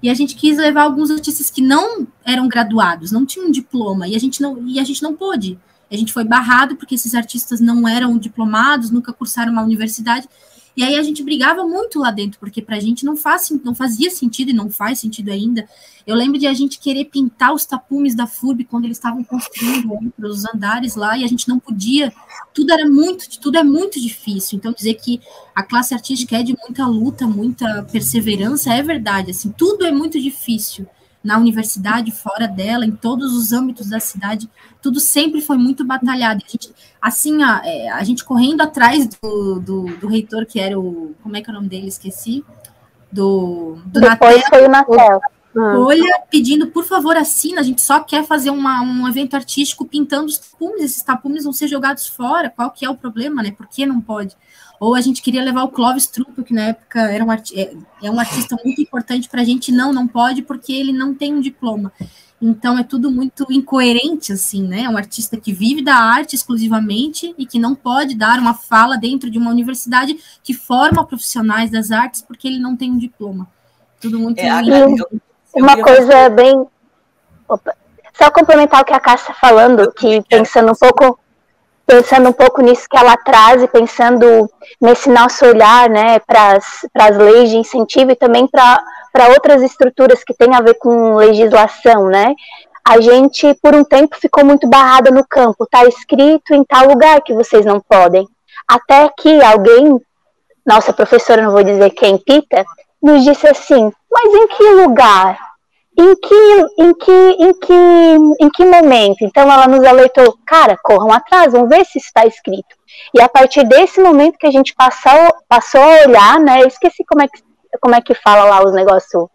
E a gente quis levar alguns artistas que não eram graduados, não tinham um diploma, e a gente não, e a gente não pôde. A gente foi barrado porque esses artistas não eram diplomados, nunca cursaram uma universidade. E aí a gente brigava muito lá dentro, porque para a gente não, faz, não fazia sentido e não faz sentido ainda. Eu lembro de a gente querer pintar os tapumes da FURB quando eles estavam construindo os andares lá e a gente não podia. Tudo era muito, tudo é muito difícil. Então dizer que a classe artística é de muita luta, muita perseverança é verdade. Assim, tudo é muito difícil na universidade, fora dela, em todos os âmbitos da cidade, tudo sempre foi muito batalhado. A gente, assim, a, é, a gente correndo atrás do, do, do, reitor, que era o. Como é que é o nome dele? Esqueci. Do. do Depois Natel, foi o Natel. Folha pedindo, por favor, assina. A gente só quer fazer uma, um evento artístico pintando os tapumes. Esses tapumes vão ser jogados fora. Qual que é o problema, né? Por que não pode? Ou a gente queria levar o Clóvis Trupa, que na época era um, é, é um artista muito importante para a gente. Não, não pode, porque ele não tem um diploma. Então é tudo muito incoerente, assim, né? É um artista que vive da arte exclusivamente e que não pode dar uma fala dentro de uma universidade que forma profissionais das artes porque ele não tem um diploma. Tudo muito. É, uma coisa bem. Opa. Só complementar o que a Cássia está falando, que pensando um pouco pensando um pouco nisso que ela traz e pensando nesse nosso olhar né, para as leis de incentivo e também para outras estruturas que têm a ver com legislação, né? A gente, por um tempo, ficou muito barrada no campo, está escrito em tal lugar que vocês não podem. Até que alguém, nossa professora, não vou dizer quem, Pita, nos disse assim: mas em que lugar? Em que, em que, em que, em que momento? Então ela nos alertou, cara, corram atrás, vamos ver se está escrito. E a partir desse momento que a gente passou, passou a olhar, né? Eu esqueci como é que, como é que fala lá os negócios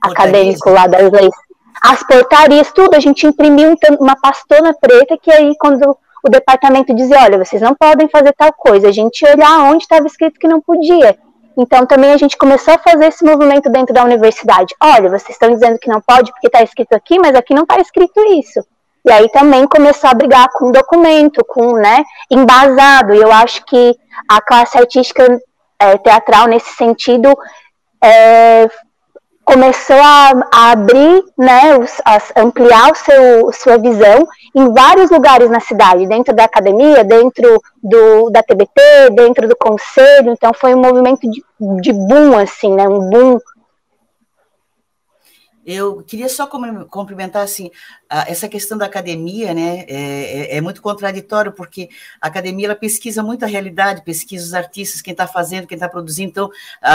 acadêmicos lá das leis. As portarias, tudo, a gente imprimiu uma pastona preta que aí quando o departamento dizia, olha, vocês não podem fazer tal coisa, a gente ia olhar onde estava escrito que não podia. Então, também a gente começou a fazer esse movimento dentro da universidade. Olha, vocês estão dizendo que não pode porque está escrito aqui, mas aqui não está escrito isso. E aí também começou a brigar com documento, com, né, embasado. E eu acho que a classe artística é, teatral, nesse sentido, é, começou a, a abrir, né, os, a ampliar o seu, sua visão em vários lugares na cidade, dentro da academia, dentro do, da TBT, dentro do conselho, então foi um movimento de, de boom, assim, né, um boom eu queria só cumprimentar assim essa questão da academia, né? É, é, é, muito contraditório porque a academia ela pesquisa muito a realidade, pesquisa os artistas, quem está fazendo, quem está produzindo. Então,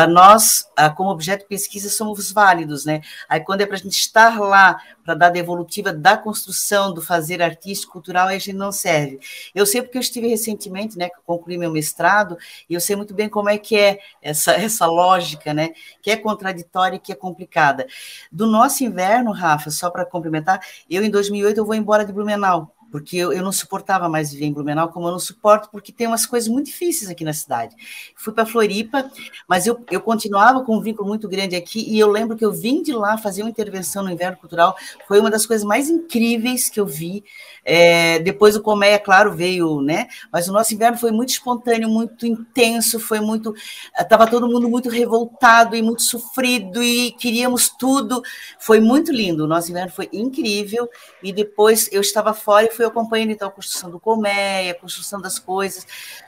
nós, como objeto de pesquisa, somos válidos, né? Aí quando é para a gente estar lá para dar devolutiva da construção do fazer artístico, cultural, a gente não serve. Eu sei porque eu estive recentemente, né? Concluí meu mestrado e eu sei muito bem como é que é essa essa lógica, né? Que é contraditória e que é complicada. Do nosso inverno, Rafa, só para complementar, eu em 2008 eu vou embora de Blumenau porque eu, eu, não suportava mais viver em Blumenau, como eu não suporto, porque tem umas coisas muito difíceis aqui na cidade. Fui para Floripa, mas eu, eu continuava com um vínculo muito grande aqui, e eu lembro que eu vim de lá fazer uma intervenção no Inverno Cultural, foi uma das coisas mais incríveis que eu vi. É, depois o Colmeia, claro, veio, né? Mas o nosso inverno foi muito espontâneo, muito intenso, foi muito. Estava todo mundo muito revoltado e muito sofrido, e queríamos tudo. Foi muito lindo, o nosso inverno foi incrível, e depois eu estava fora e fui acompanhando então a construção do colmeia, a construção das coisas.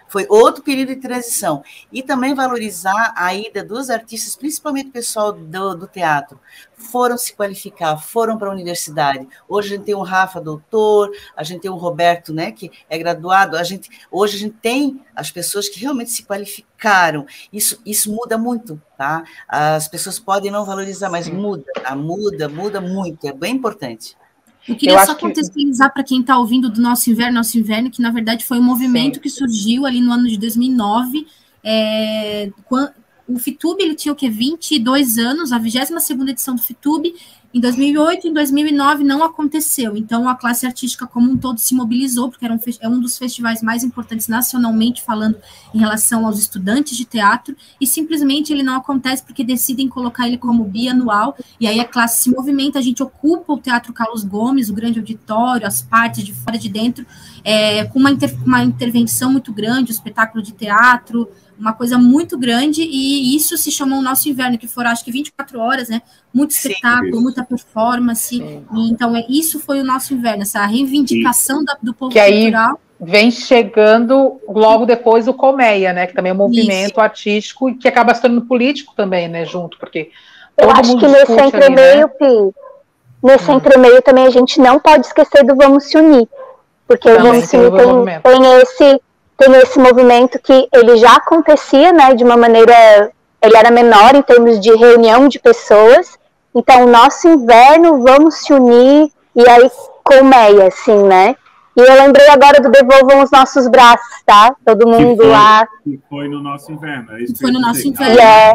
Foi outro período de transição. E também valorizar a ida dos artistas, principalmente o pessoal do, do teatro. Foram se qualificar, foram para a universidade. Hoje a gente tem um Rafa doutor, a gente tem um Roberto, né, que é graduado. A gente, hoje a gente tem as pessoas que realmente se qualificaram. Isso, isso muda muito, tá? As pessoas podem não valorizar, mas muda, tá? muda, muda muito. É bem importante. Eu queria eu só contextualizar que... para quem está ouvindo do Nosso Inverno, Nosso Inverno, que na verdade foi um movimento Sim. que surgiu ali no ano de 2009. É, o FITUB ele tinha o quê? 22 anos, a 22 edição do FITUB, em 2008 e em 2009 não aconteceu. Então a classe artística como um todo se mobilizou, porque era um, é um dos festivais mais importantes nacionalmente falando em relação aos estudantes de teatro, e simplesmente ele não acontece porque decidem colocar ele como bianual, e aí a classe se movimenta, a gente ocupa o Teatro Carlos Gomes, o grande auditório, as partes de fora de dentro, é, com uma, inter, uma intervenção muito grande, o espetáculo de teatro, uma coisa muito grande, e isso se chamou o nosso inverno, que foram acho que 24 horas, né? Muito espetáculo, Sim, muita performance. Sim. então, é, isso foi o nosso inverno, essa reivindicação da, do povo que cultural. Aí vem chegando logo depois o Colmeia, né? Que também é um movimento isso. artístico que acaba se tornando político também, né? Junto, porque. Eu acho que nesse entremeio, né? Pi, nesse hum. entremeio também a gente não pode esquecer do Vamos Se Unir. Porque também o Vamos Se Unir tem, tem esse tem esse movimento que ele já acontecia, né, de uma maneira, ele era menor em termos de reunião de pessoas, então o nosso inverno, vamos se unir, e aí colmeia, assim, né, e eu lembrei agora do Devolvam os Nossos Braços, tá, todo mundo foi, lá. Que foi no nosso inverno, é isso Foi no nosso inverno. É,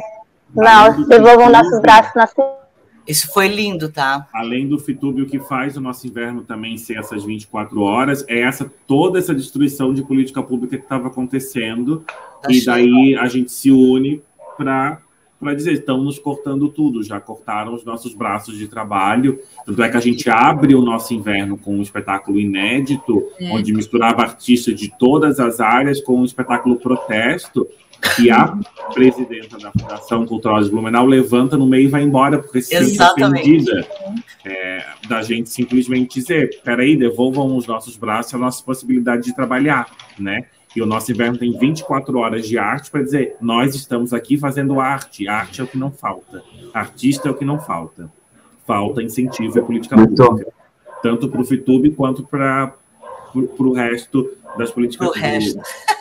não, Devolvam Nossos Braços, nosso... Isso foi lindo, tá? Além do Fitube, o que faz o nosso inverno também ser essas 24 horas é essa toda essa destruição de política pública que estava acontecendo. Tá e daí a gente se une para para dizer, estão nos cortando tudo, já cortaram os nossos braços de trabalho. Tanto é que a gente abre o nosso inverno com um espetáculo inédito, é. onde misturava artistas de todas as áreas com um espetáculo protesto, que a presidenta da Fundação Cultural de Blumenau levanta no meio e vai embora, porque se sente ofendida é, da gente simplesmente dizer, peraí, devolvam os nossos braços a nossa possibilidade de trabalhar, né? E o nosso inverno tem 24 horas de arte para dizer, nós estamos aqui fazendo arte, arte é o que não falta, artista é o que não falta. Falta incentivo à política pública, tanto para o FITUB quanto para o resto das políticas públicas.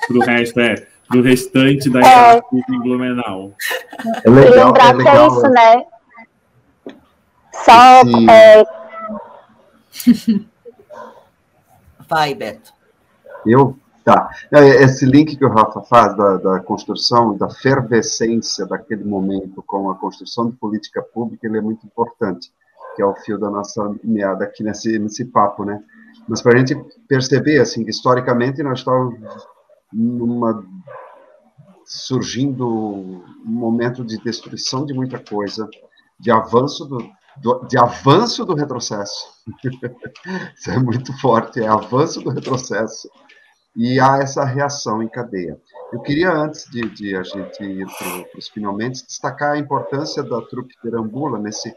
Para o resto, é do restante da é. em Blumenau. É legal, lembrar é legal, que é isso, né? Só. É... Vai, Beto. Eu? Tá. É, esse link que o Rafa faz da, da construção, da fervescência daquele momento com a construção de política pública, ele é muito importante, que é o fio da nossa meada aqui nesse, nesse papo, né? Mas para a gente perceber, assim, que historicamente nós estávamos numa surgindo um momento de destruição de muita coisa, de avanço do, do, de avanço do retrocesso. Isso é muito forte, é avanço do retrocesso. E há essa reação em cadeia. Eu queria, antes de, de a gente ir para os finalmente, destacar a importância da trupe perambula nesse,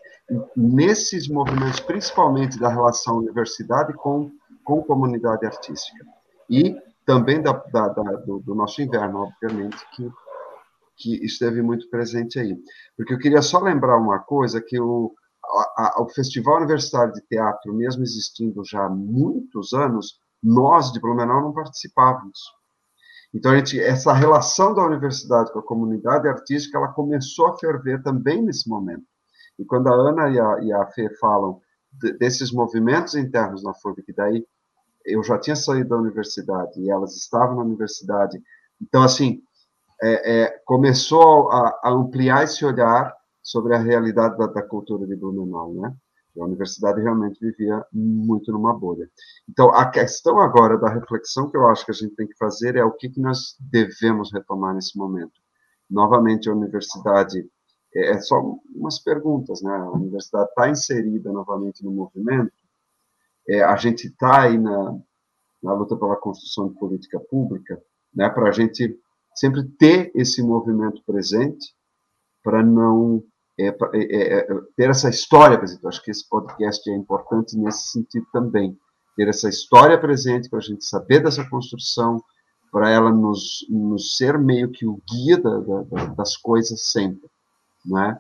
nesses movimentos, principalmente da relação universidade com, com comunidade artística. E também da, da, da, do, do, nosso inverno, obviamente, que, que esteve muito presente aí. Porque eu queria só lembrar uma coisa, que o, a, a, o Festival Universitário de Teatro, mesmo existindo já há muitos anos, nós de Blumenau não participávamos. Então, gente, essa relação da universidade com a comunidade artística, ela começou a ferver também nesse momento. E quando a Ana e a, e a Fê falam de, desses movimentos internos na FURB, que daí eu já tinha saído da universidade e elas estavam na universidade. Então, assim, é, é, começou a, a, ampliar esse olhar sobre a realidade da, da, cultura de Blumenau, né? A universidade realmente vivia muito numa bolha. Então, a questão agora da reflexão que eu acho que a gente tem que fazer é o que, que nós devemos retomar nesse momento. Novamente, a universidade é, é só umas perguntas, né? A universidade está inserida novamente no movimento, é, a gente está aí na, na luta pela construção de política pública, né, para a gente sempre ter esse movimento presente, para não é, é, é, é ter essa história presente. Acho que esse podcast é importante nesse sentido também, ter essa história presente para a gente saber dessa construção, para ela nos, nos ser meio que o guia da, da, das coisas sempre, né?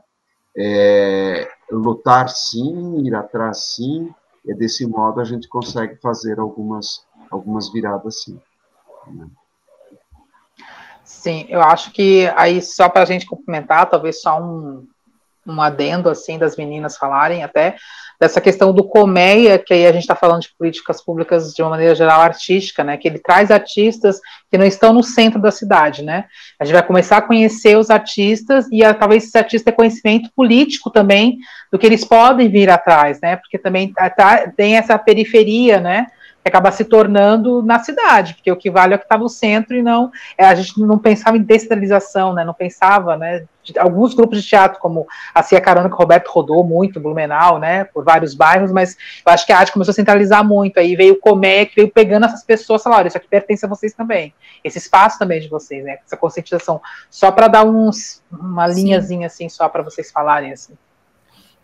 É, lutar sim, ir atrás sim, e desse modo a gente consegue fazer algumas, algumas viradas sim. Né? Sim, eu acho que aí só para a gente complementar, talvez só um, um adendo assim das meninas falarem até dessa questão do Colmeia, que aí a gente está falando de políticas públicas de uma maneira geral artística, né? Que ele traz artistas que não estão no centro da cidade, né? A gente vai começar a conhecer os artistas e a, talvez esse artista tenha conhecimento político também do que eles podem vir atrás, né? Porque também tá, tá tem essa periferia, né? Acaba se tornando na cidade, porque o que vale é o que está no centro e não. É, a gente não pensava em descentralização, né? Não pensava, né? De, alguns grupos de teatro, como a Cia Carona, que o Roberto rodou muito, Blumenau, né? Por vários bairros, mas eu acho que a arte começou a centralizar muito. Aí veio o Comec, veio pegando essas pessoas, falando, olha, isso aqui pertence a vocês também. Esse espaço também é de vocês, né? Essa conscientização. Só para dar uns, uma linhazinha assim, só para vocês falarem assim.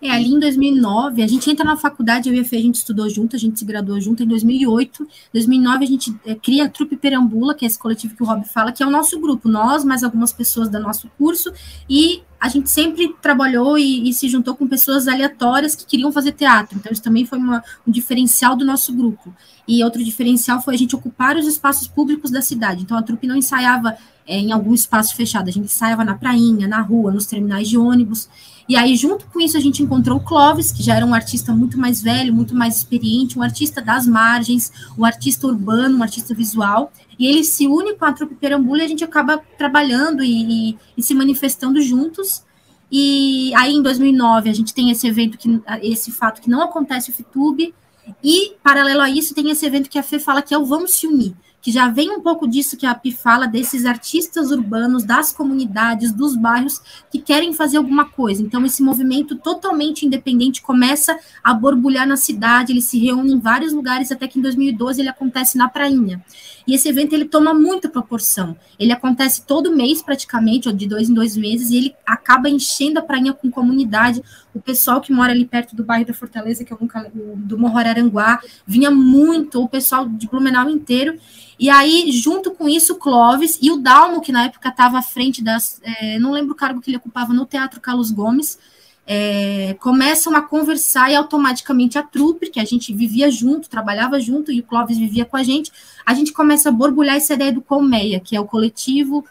É, ali em 2009, a gente entra na faculdade, eu e a Fê, a gente estudou junto, a gente se graduou junto em 2008. Em 2009, a gente é, cria a Trupe Perambula, que é esse coletivo que o Rob fala, que é o nosso grupo, nós, mais algumas pessoas do nosso curso, e a gente sempre trabalhou e, e, se juntou com pessoas aleatórias que queriam fazer teatro. Então, isso também foi uma, um diferencial do nosso grupo. E outro diferencial foi a gente ocupar os espaços públicos da cidade. Então, a trupe não ensaiava é, em algum espaço fechado, a gente ensaiava na prainha, na rua, nos terminais de ônibus. E aí, junto com isso, a gente encontrou o Clóvis, que já era um artista muito mais velho, muito mais experiente, um artista das margens, um artista urbano, um artista visual. E ele se une com a trupe Perambula e a gente acaba trabalhando e, e, e se manifestando juntos. E aí, em 2009, a gente tem esse evento, que esse fato que não acontece o FITUB, e, paralelo a isso, tem esse evento que a Fê fala que é o Vamos Se Unir, que já vem um pouco disso que a Pi fala, desses artistas urbanos, das comunidades, dos bairros, que querem fazer alguma coisa. Então, esse movimento totalmente independente começa a borbulhar na cidade, ele se reúne em vários lugares, até que em 2012 ele acontece na Prainha. E esse evento ele toma muita proporção. Ele acontece todo mês, praticamente, ou de dois em dois meses, e ele acaba enchendo a prainha com comunidade. O pessoal que mora ali perto do bairro da Fortaleza, que eu nunca do Morro Araranguá, vinha muito, o pessoal de Blumenau inteiro. E aí, junto com isso, o Clóvis e o Dalmo, que na época estava à frente das. É, não lembro o cargo que ele ocupava no Teatro Carlos Gomes, é, começam a conversar e automaticamente a trupe, que a gente vivia junto, trabalhava junto e o Clóvis vivia com a gente, a gente começa a borbulhar essa ideia do Colmeia, que é o coletivo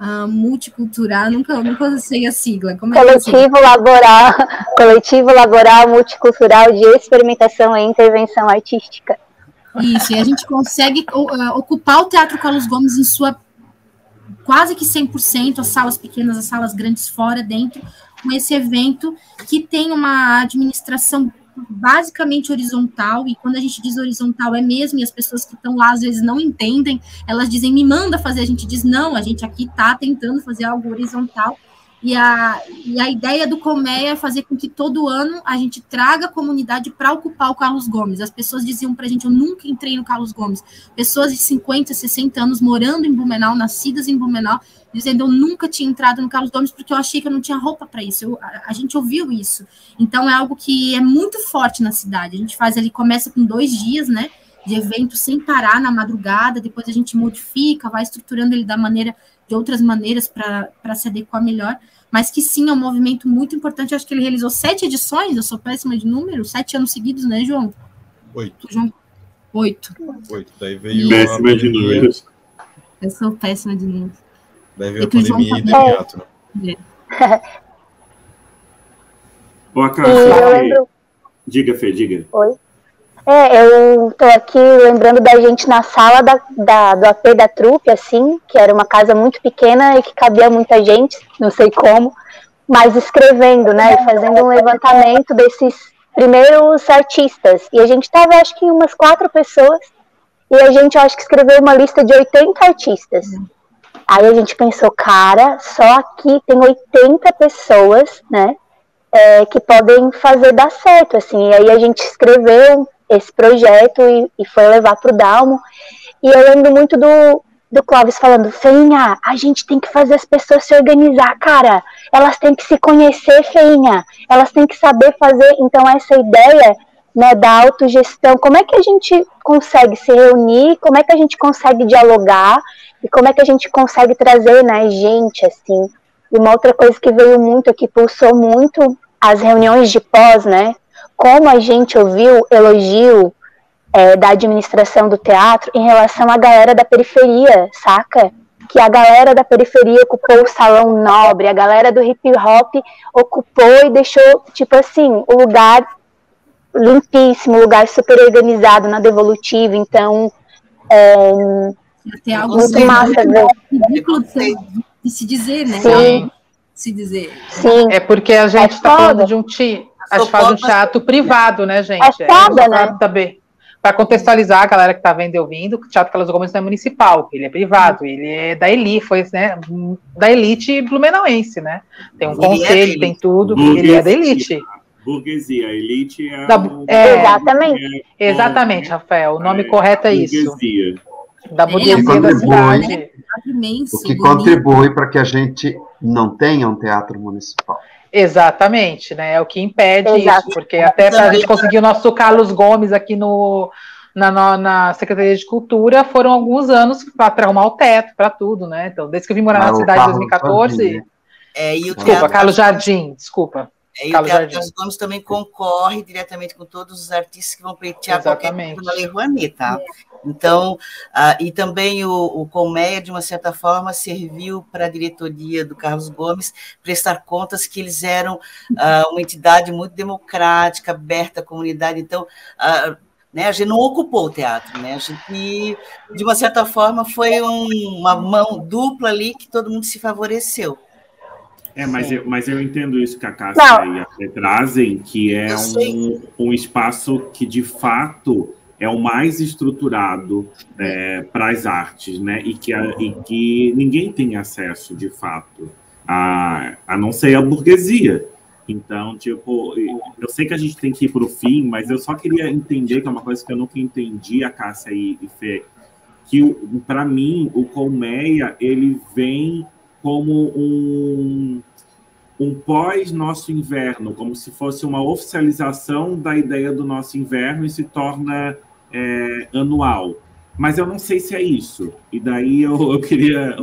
uh, multicultural, nunca, nunca sei a sigla. Como é coletivo é laboral, coletivo laboral multicultural de experimentação e intervenção artística. Isso, e a gente consegue uh, ocupar o Teatro Carlos Gomes em sua quase que 100%, as salas pequenas, as salas grandes fora, dentro, com esse evento que tem uma administração basicamente horizontal, e quando a gente diz horizontal é mesmo, e as pessoas que estão lá às vezes não entendem, elas dizem, me manda fazer, a gente diz, não, a gente aqui está tentando fazer algo horizontal, e a, e a ideia do Colmeia é fazer com que todo ano a gente traga a comunidade para ocupar o Carlos Gomes. As pessoas diziam para a gente, eu nunca entrei no Carlos Gomes. Pessoas de 50, 60 anos morando em Blumenau, nascidas em Blumenau, dizendo eu nunca tinha entrado no Carlos Gomes porque eu achei que eu não tinha roupa para isso. Eu, a, a, gente ouviu isso. Então é algo que é muito forte na cidade. A gente faz ali, começa com dois dias, né? De evento sem parar na madrugada, depois a gente modifica, vai estruturando ele da maneira, de outras maneiras para se adequar melhor. Mas que sim, é um movimento muito importante. Eu acho que ele realizou sete edições, eu sou péssima de número, sete anos seguidos, né, João? Oito. João? Oito. Oito. Daí veio. Péssima de números. Eu sou péssima de números. Daí veio a pandemia e deu hiato. Né? Boa, Cássia. Diga, Fê, diga. Oi. É, eu tô aqui lembrando da gente na sala da, da, do AP da trupe, assim, que era uma casa muito pequena e que cabia muita gente, não sei como, mas escrevendo, né, fazendo um levantamento desses primeiros artistas. E a gente tava, acho que, umas quatro pessoas, e a gente, acho que, escreveu uma lista de 80 artistas. Aí a gente pensou, cara, só aqui tem 80 pessoas, né, é, que podem fazer dar certo, assim. E aí a gente escreveu esse projeto e, e foi levar para o Dalmo. E eu lembro muito do, do Clóvis falando, Feinha, a gente tem que fazer as pessoas se organizar, cara. Elas têm que se conhecer, Feinha. Elas têm que saber fazer. Então, essa ideia né, da autogestão, como é que a gente consegue se reunir, como é que a gente consegue dialogar e como é que a gente consegue trazer né, gente, assim. E uma outra coisa que veio muito, que pulsou muito as reuniões de pós, né? Como a gente ouviu elogio é, da administração do teatro em relação à galera da periferia, saca? Que a galera da periferia ocupou o salão nobre, a galera do hip hop ocupou e deixou, tipo assim, o lugar limpíssimo, o lugar super organizado na devolutiva. Então, é, até algo muito assim, massa ver. Ridículo de se dizer, né? Sim. Se dizer. Sim. É porque a gente está é falando de um time. A gente faz um teatro privado, né, gente? É foda, é, né? Também. Para contextualizar a galera que está vendo e ouvindo, o Teatro Carlos Gomes não é municipal, ele é privado, ele é da elite, foi, né, da elite blumenauense, né? Tem um ele é conselho, é tem tudo, burguesia, ele é da elite. Burguesia, elite é, da, é Exatamente. É, exatamente, Rafael, o nome correto é isso da burguesia da cidade. O que contribui para que a gente não tenha um teatro municipal. Exatamente, né? É o que impede Exato. isso, porque até para a gente conseguir o nosso Carlos Gomes aqui no, na, na Secretaria de Cultura foram alguns anos para arrumar o teto, para tudo, né? Então, desde que eu vim morar ah, na cidade em 2014. É, e o desculpa, teatro... Carlos Jardim, desculpa. É, e Carlos o Teatro Jardim. Gomes também concorre diretamente com todos os artistas que vão pleitear qualquer coisa na Lei Rouanet, tá? Então, ah, e também o, o Colmeia, de uma certa forma, serviu para a diretoria do Carlos Gomes prestar contas que eles eram ah, uma entidade muito democrática, aberta à comunidade. Então, ah, né, a gente não ocupou o teatro, né? A gente, de uma certa forma, foi um, uma mão dupla ali que todo mundo se favoreceu. É, mas eu, mas eu entendo isso que a Cássia Não. e a Fê trazem, que é um, um espaço que, de fato, é o mais estruturado é, para as artes, né? E que, a, e que ninguém tem acesso, de fato, a, a não ser a burguesia. Então, tipo, eu sei que a gente tem que ir para o fim, mas eu só queria entender, que é uma coisa que eu nunca entendi, a Cássia e, e Fê, que para mim o Colmeia ele vem como um, um pós nosso inverno, como se fosse uma oficialização da ideia do nosso inverno e se torna é, anual. Mas eu não sei se é isso. E daí eu, eu queria,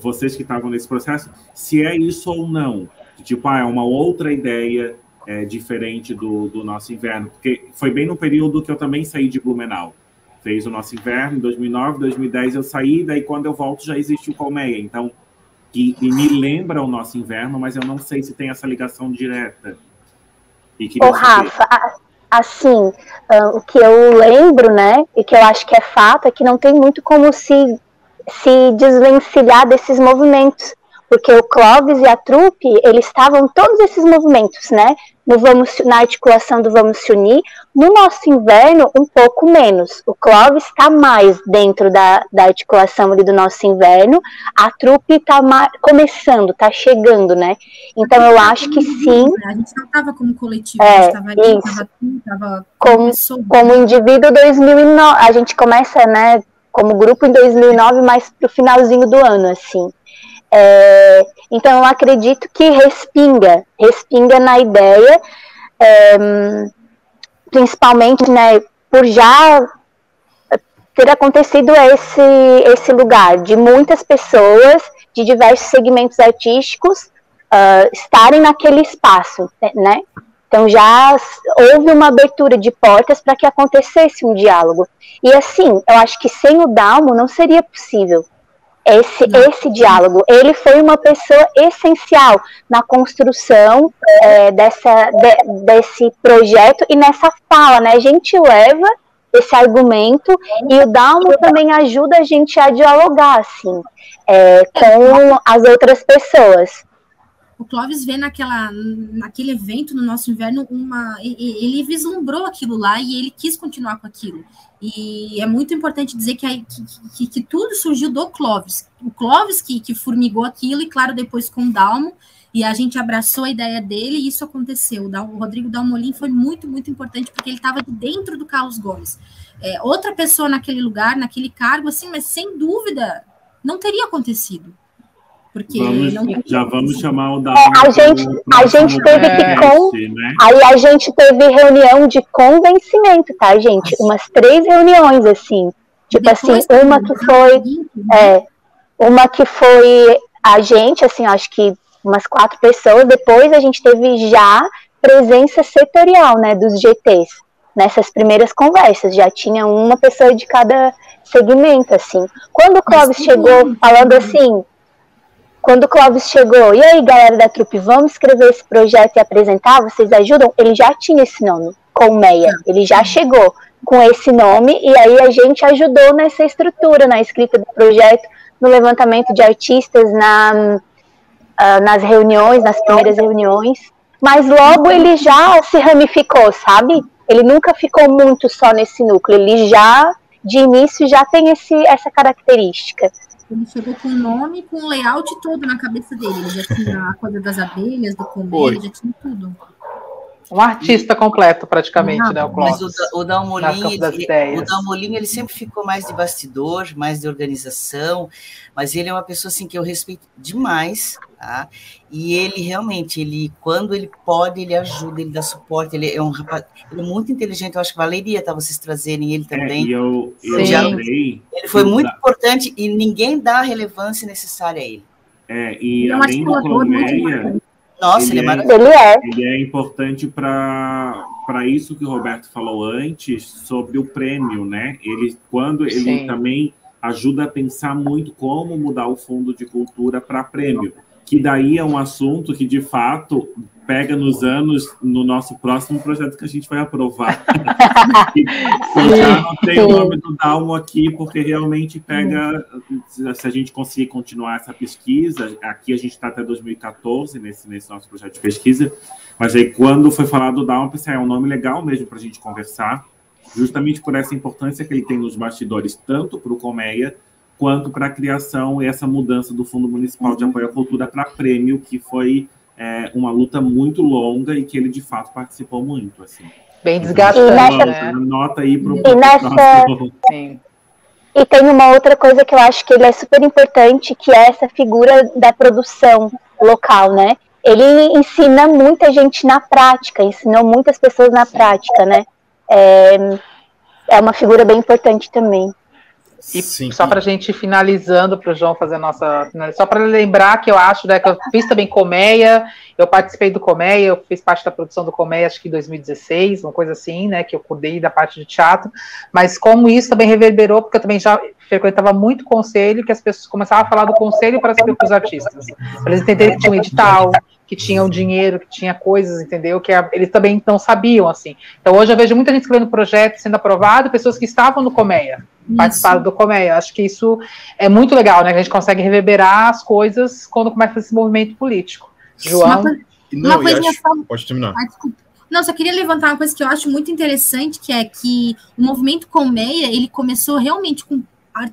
vocês que estavam nesse processo, se é isso ou não. Tipo, ah, é uma outra ideia é, diferente do, do nosso inverno. Porque foi bem no período que eu também saí de Blumenau. Fez o nosso inverno em 2009, 2010 eu saí, daí quando eu volto já existe o Colmeia. Então, e, e me lembra o nosso inverno, mas eu não sei se tem essa ligação direta. Ô, Rafa, assim, uh, o que eu lembro, né, e que eu acho que é fato, é que não tem muito como se, se desvencilhar desses movimentos porque o Clóvis e a trupe, eles estavam todos esses movimentos, né? No vamos, na articulação do Vamos Se Unir. No nosso inverno, um pouco menos. O Clóvis está mais dentro da, da articulação ali do nosso inverno. A trupe está começando, está chegando, né? Então eu acho que sim. A gente não estava como coletivo, é, a gente estava ali, estava como, como indivíduo 2009. A gente começa, né? Como grupo em 2009, mas pro finalzinho do ano, assim. É, então, eu acredito que respinga, respinga na ideia, é, principalmente né, por já ter acontecido esse, esse lugar de muitas pessoas de diversos segmentos artísticos uh, estarem naquele espaço, né? Então já houve uma abertura de portas para que acontecesse um diálogo. E assim, eu acho que sem o Dalmo não seria possível esse, esse diálogo. Ele foi uma pessoa essencial na construção é, dessa, de, desse projeto e nessa fala, né? A gente leva esse argumento e o Dalmo também ajuda a gente a dialogar, assim, é, com as outras pessoas. O Clóvis vê naquela, naquele evento no nosso inverno uma, ele vislumbrou aquilo lá e ele quis continuar com aquilo. E é muito importante dizer que, que, que, que tudo surgiu do Clóvis. O Clóvis que, que formigou aquilo, e claro, depois com o Dalmo, e a gente abraçou a ideia dele e isso aconteceu. O Rodrigo Dalmolin foi muito, muito importante porque ele estava dentro do Carlos Gomes. É, outra pessoa naquele lugar, naquele cargo, assim, mas sem dúvida não teria acontecido. Porque vamos, não... já vamos chamar o da é, a gente a gente teve que com né? aí a gente teve reunião de convencimento tá gente? Umas três reuniões assim. Tipo Depois assim uma que foi é, uma que foi a gente assim acho que umas quatro pessoas. Depois a gente teve já presença setorial né dos GTs nessas primeiras conversas. Já tinha uma pessoa de cada segmento assim. Quando o Clóvis chegou falando assim quando o Clóvis chegou, e aí galera da trupe, vamos escrever esse projeto e apresentar, vocês ajudam? Ele já tinha esse nome, Colmeia, ele já chegou com esse nome, e aí a gente ajudou nessa estrutura, na escrita do projeto, no levantamento de artistas, na, uh, nas reuniões, nas primeiras reuniões, mas logo ele já se ramificou, sabe? Ele nunca ficou muito só nesse núcleo, ele já, de início, já tem esse, essa característica. Ele chegou com o nome, com o layout todo na cabeça dele. Ele já tinha a coisa das abelhas, do comer, já tinha tudo. Um artista completo, praticamente, ah, né? O Mas o, o Dalmolin, ele, o Dalmolin, ele sempre ficou mais de bastidor, mais de organização, mas ele é uma pessoa assim que eu respeito demais, tá? E ele realmente, ele quando ele pode, ele ajuda, ele dá suporte, ele é um rapaz, ele é muito inteligente, eu acho que valeria tá, vocês trazerem ele é, também. É, eu, eu já, ele foi muito importante e ninguém dá a relevância necessária a ele. É, e eu além do Colmeia, nossa, ele, ele é, é maravilhoso. Ele é, ele é importante para isso que o Roberto falou antes sobre o prêmio, né? Ele quando ele Sim. também ajuda a pensar muito como mudar o fundo de cultura para prêmio. Que daí é um assunto que, de fato, pega nos anos no nosso próximo projeto que a gente vai aprovar. Eu já não tenho o nome do Dalmo aqui, porque realmente pega, se a gente conseguir continuar essa pesquisa, aqui a gente está até 2014, nesse, nesse nosso projeto de pesquisa, mas aí quando foi falado do Dalmo, pensei, ah, é um nome legal mesmo para a gente conversar, justamente por essa importância que ele tem nos bastidores, tanto para o Colmeia, quanto para a criação e essa mudança do Fundo Municipal de Apoio à Cultura para prêmio, que foi é, uma luta muito longa e que ele de fato participou muito. Assim. Bem desgastante, nessa, né? Nota aí para o e, e tem uma outra coisa que eu acho que ele é super importante, que é essa figura da produção local, né? Ele ensina muita gente na prática, ensinou muitas pessoas na prática, né? É, é uma figura bem importante também. E Sim. só para a gente ir finalizando, para o João fazer a nossa. Só para lembrar que eu acho né, que eu fiz também Colmeia, eu participei do Colmeia, eu fiz parte da produção do Colmeia, acho que em 2016, uma coisa assim, né? Que eu cuidei da parte de teatro. Mas como isso também reverberou, porque eu também já frequentava muito conselho, que as pessoas começavam a falar do conselho para os artistas. Para eles entenderem que tinha um edital, que tinha o dinheiro, que tinha coisas, entendeu? Que a, eles também não sabiam, assim. Então hoje eu vejo muita gente escrevendo projeto sendo aprovado, pessoas que estavam no Colmeia participaram do Coméia. Acho que isso é muito legal, né? Que a gente consegue reverberar as coisas quando começa esse movimento político. João? Uma, Não, uma acho... só... Pode terminar. Ah, desculpa. Não, só queria levantar uma coisa que eu acho muito interessante, que é que o movimento Colmeia, ele começou realmente com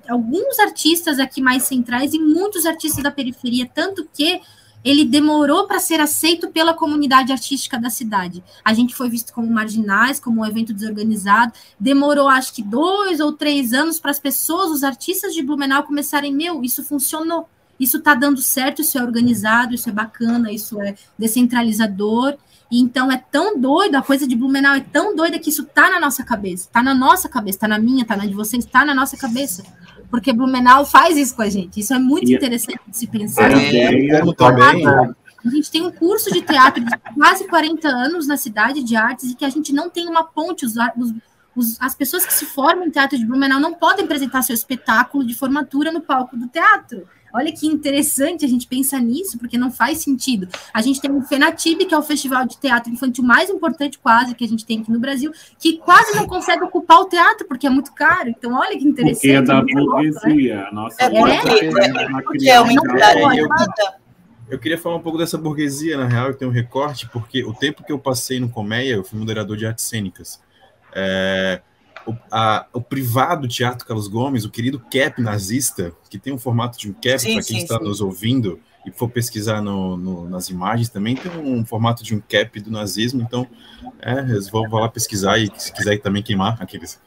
alguns artistas aqui mais centrais e muitos artistas da periferia, tanto que ele demorou para ser aceito pela comunidade artística da cidade. A gente foi visto como marginais, como um evento desorganizado. Demorou, acho que, dois ou três anos para as pessoas, os artistas de Blumenau, começarem: meu, isso funcionou, isso está dando certo, isso é organizado, isso é bacana, isso é descentralizador. E então é tão doido, a coisa de Blumenau é tão doida que isso tá na nossa cabeça, tá na nossa cabeça, tá na minha, tá na de vocês, tá na nossa cabeça porque Blumenau faz isso com a gente. Isso é muito e interessante de se pensar. É, é, também. A gente tem um curso de teatro de quase 40 anos na cidade de artes e que a gente não tem uma ponte. Os, os, as pessoas que se formam em teatro de Blumenau não podem apresentar seu espetáculo de formatura no palco do teatro. Olha que interessante a gente pensar nisso, porque não faz sentido. A gente tem o FENATIB, que é o festival de teatro infantil mais importante quase que a gente tem aqui no Brasil, que quase não consegue ocupar o teatro, porque é muito caro. Então, olha que interessante. Porque é da burguesia. Né? Nossa, é, é, porque é uma entidade eu queria falar um pouco dessa burguesia, na real, e tem um recorte, porque o tempo que eu passei no Coméia, eu fui moderador de artes cênicas. É, o, a, o privado Teatro Carlos Gomes, o querido cap nazista, que tem um formato de um cap, para quem sim, está sim. nos ouvindo e for pesquisar no, no, nas imagens também, tem um formato de um cap do nazismo, então é, vou, vou lá pesquisar e se quiser também queimar aqueles.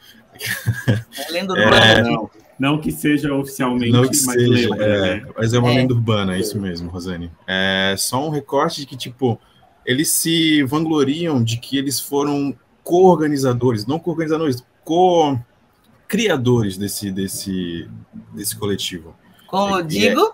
É lenda urbana, é, não. Não que seja oficialmente, não que mas seja, lenda, é, né? Mas é uma é. lenda urbana, é isso mesmo, Rosane. É só um recorte de que, tipo, eles se vangloriam de que eles foram co-organizadores, não co-organizadores, co-criadores desse, desse, desse coletivo. Como e, digo?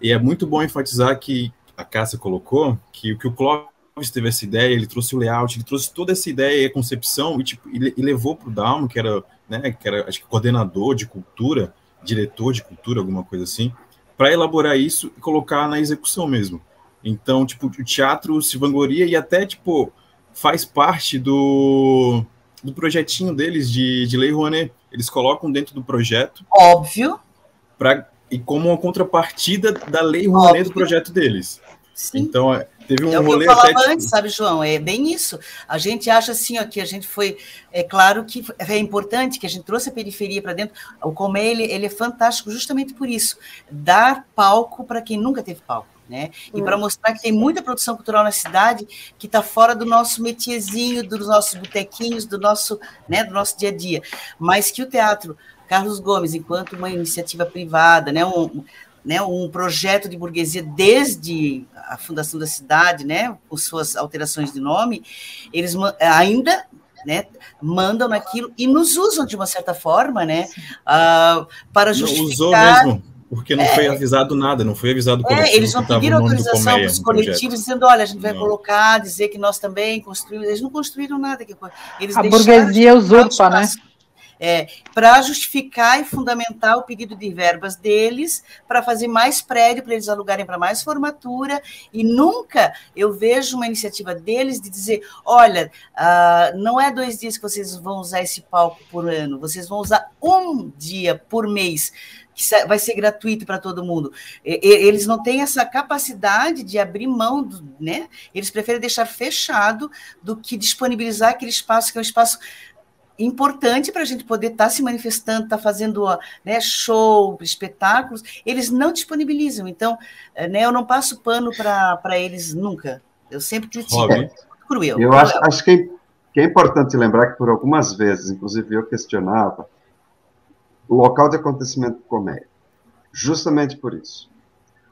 E é, e é, muito bom enfatizar que a Cássia colocou que, que o Clóvis teve essa ideia, ele trouxe o layout, ele trouxe toda essa ideia e a concepção e, tipo, e levou para o Dalmo, que era, né, que era acho que coordenador de cultura, diretor de cultura, alguma coisa assim, para elaborar isso e colocar na execução mesmo. Então, tipo, o teatro se vangloria e até, tipo, faz parte do, do projetinho deles de, de Lei Rouanet. Eles colocam dentro do projeto. Óbvio. Pra, e como uma contrapartida da Lei Rouanet Óbvio. do projeto deles. Sim. Então, é, teve um é rolê. Eu falava até, antes, sabe, João? É bem isso. A gente acha assim, ó, que a gente foi. É claro que é importante que a gente trouxe a periferia para dentro. O Comé, ele, ele é fantástico justamente por isso dar palco para quem nunca teve palco né? E para mostrar que tem muita produção cultural na cidade que está fora do nosso metiezinho, dos nossos botequinhos, do nosso, né, do nosso dia a dia, mas que o teatro Carlos Gomes, enquanto uma iniciativa privada, né, um, né, um projeto de burguesia desde a fundação da cidade, né, com suas alterações de nome, eles ainda né, mandam naquilo e nos usam de uma certa forma, né, uh, para justificar. Usou mesmo porque não é, foi avisado nada, não foi avisado o coletivo. É, eles não pediram autorização para os coletivos, dizendo, olha, a gente vai não. colocar, dizer que nós também construímos. Eles não construíram nada. Eles a burguesia usurpa, né? é, para justificar e fundamentar o pedido de verbas deles, para fazer mais prédio, para eles alugarem para mais formatura, e nunca eu vejo uma iniciativa deles de dizer: olha, uh, não é dois dias que vocês vão usar esse palco por ano, vocês vão usar um dia por mês que vai ser gratuito para todo mundo. Eles não têm essa capacidade de abrir mão, do, né? Eles preferem deixar fechado do que disponibilizar aquele espaço que é um espaço importante para a gente poder estar tá se manifestando, estar tá fazendo né, show, espetáculos. Eles não disponibilizam. Então, eh, né, eu não passo pano para eles nunca. Eu sempre critico. É cruel. Eu. Acho, acho que, é, que é importante lembrar que por algumas vezes, inclusive eu questionava, local de acontecimento do comércio. Justamente por isso.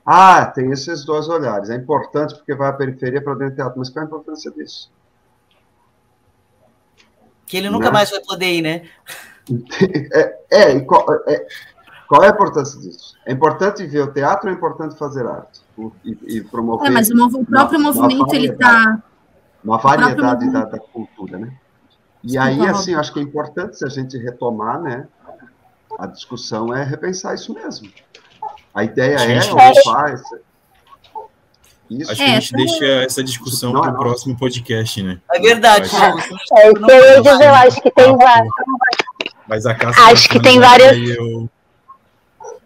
Ah, tem esses dois olhares. É importante porque vai à periferia para dentro do teatro. Mas qual é a importância disso? Que ele nunca né? mais vai poder ir, né? É, é, qual, é, qual é a importância disso? É importante ver o teatro ou é importante fazer arte? E, e promover. É, mas o, próprio uma, movimento, uma ele está. Uma variedade da, da, cultura, né? E aí, assim, acho que é importante se a gente retomar, né? A discussão é repensar isso mesmo. A ideia é, ou faz. Isso. Acho que a gente é, deixa essa discussão para o próximo podcast, né? É verdade. É, isso eu ia dizer, eu acho que tem várias. Mas a Acho que tem várias. Eu...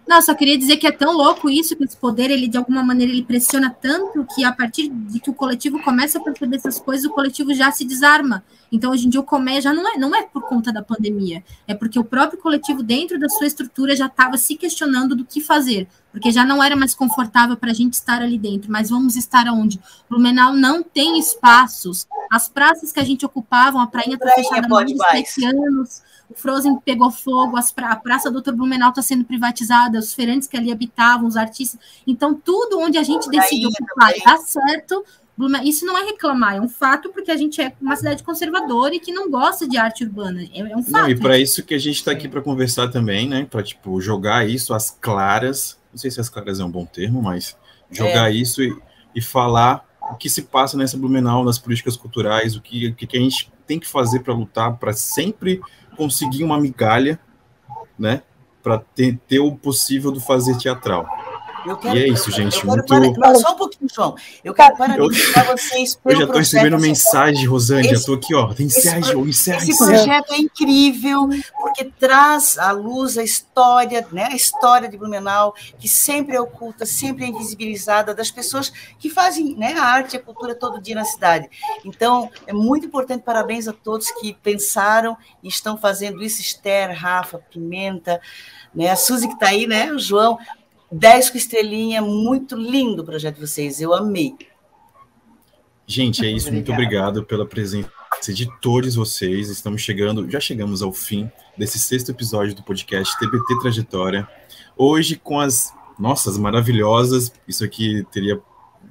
Não, só queria dizer que é tão louco isso, que esse poder, ele de alguma maneira, ele pressiona tanto que a partir de que o coletivo começa a perceber essas coisas, o coletivo já se desarma. Então, hoje em dia, o Comé já não é, não é por conta da pandemia, é porque o próprio coletivo, dentro da sua estrutura, já estava se questionando do que fazer, porque já não era mais confortável para a gente estar ali dentro. Mas vamos estar onde? Blumenau não tem espaços. As praças que a gente ocupava, a prainha está fechada há mais anos o Frozen pegou fogo, pra, a Praça Doutor Blumenau está sendo privatizada, os feirantes que ali habitavam, os artistas. Então, tudo onde a gente decidiu ocupar dá certo. Isso não é reclamar, é um fato, porque a gente é uma cidade conservadora e que não gosta de arte urbana. É, é um fato. Não, e para isso que a gente está aqui para conversar também, né? Para tipo, jogar isso às claras. Não sei se as claras é um bom termo, mas jogar é. isso e, e falar o que se passa nessa Blumenau, nas políticas culturais, o que, o que a gente tem que fazer para lutar, para sempre conseguir uma migalha, né? Para ter, ter o possível do fazer teatral. Quero, e é isso, gente. muito... Para... Só um pouquinho, João. Eu quero parabenizar eu... vocês pelo Eu já estou recebendo mensagem, Rosane. Esse, já estou aqui, ó. Encerra, João, encerra, Esse encerra. projeto é incrível, porque traz à luz a história, né? A história de Blumenau, que sempre é oculta, sempre é invisibilizada, das pessoas que fazem né, a arte e a cultura todo dia na cidade. Então, é muito importante. Parabéns a todos que pensaram e estão fazendo isso. Esther, Rafa, Pimenta, né? A Suzy que está aí, né? O João. 10 com estrelinha, muito lindo o projeto de vocês, eu amei. Gente, é isso, muito obrigado pela presença de todos vocês. Estamos chegando, já chegamos ao fim desse sexto episódio do podcast TBT Trajetória. Hoje com as nossas maravilhosas, isso aqui teria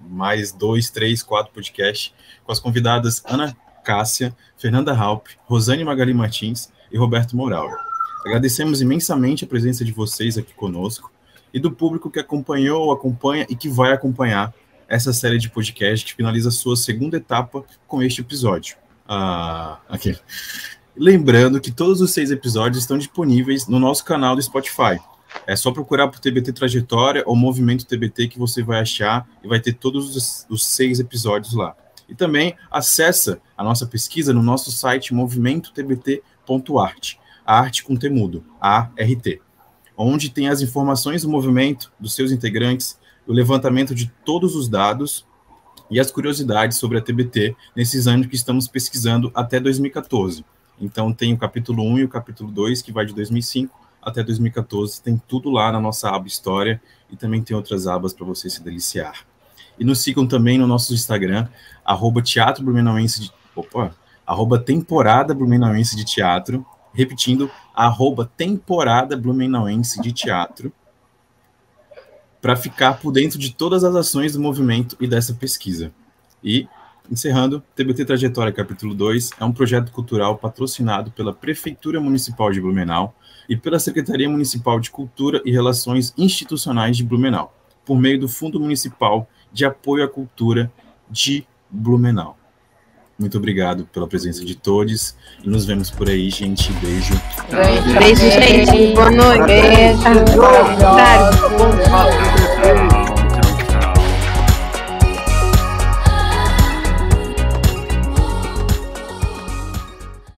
mais dois, três, quatro podcasts, com as convidadas Ana Cássia, Fernanda Halp, Rosane Magali Martins e Roberto Moral. Agradecemos imensamente a presença de vocês aqui conosco e do público que acompanhou, acompanha e que vai acompanhar essa série de podcast que finaliza sua segunda etapa com este episódio. Ah. Lembrando que todos os seis episódios estão disponíveis no nosso canal do Spotify. É só procurar por TBT Trajetória ou Movimento TBT que você vai achar e vai ter todos os, seis episódios lá. E também acessa a nossa pesquisa no nosso site movimentotbt.art, arte com temudo, A-R-T onde tem as informações do movimento, dos seus integrantes, o levantamento de todos os dados e as curiosidades sobre a TBT nesses anos que estamos pesquisando até 2014. Então tem o capítulo 1 e o capítulo 2, que vai de 2005 até 2014, tem tudo lá na nossa aba História e também tem outras abas para você se deliciar. E nos sigam também no nosso Instagram, arroba Teatro Blumenauense de... Opa! Arroba Temporada Blumenauense de Teatro, repetindo, arroba temporada Blumenauense de teatro, para ficar por dentro de todas as ações do movimento e dessa pesquisa. E, encerrando, TBT Trajetória Capítulo 2 é um projeto cultural patrocinado pela Prefeitura Municipal de Blumenau e pela Secretaria Municipal de Cultura e Relações Institucionais de Blumenau, por meio do Fundo Municipal de Apoio à Cultura de Blumenau. Muito obrigado pela presença de todos. E nos vemos por aí, gente. Beijo. Beijo, gente. Boa noite. Beijo. Boa tarde.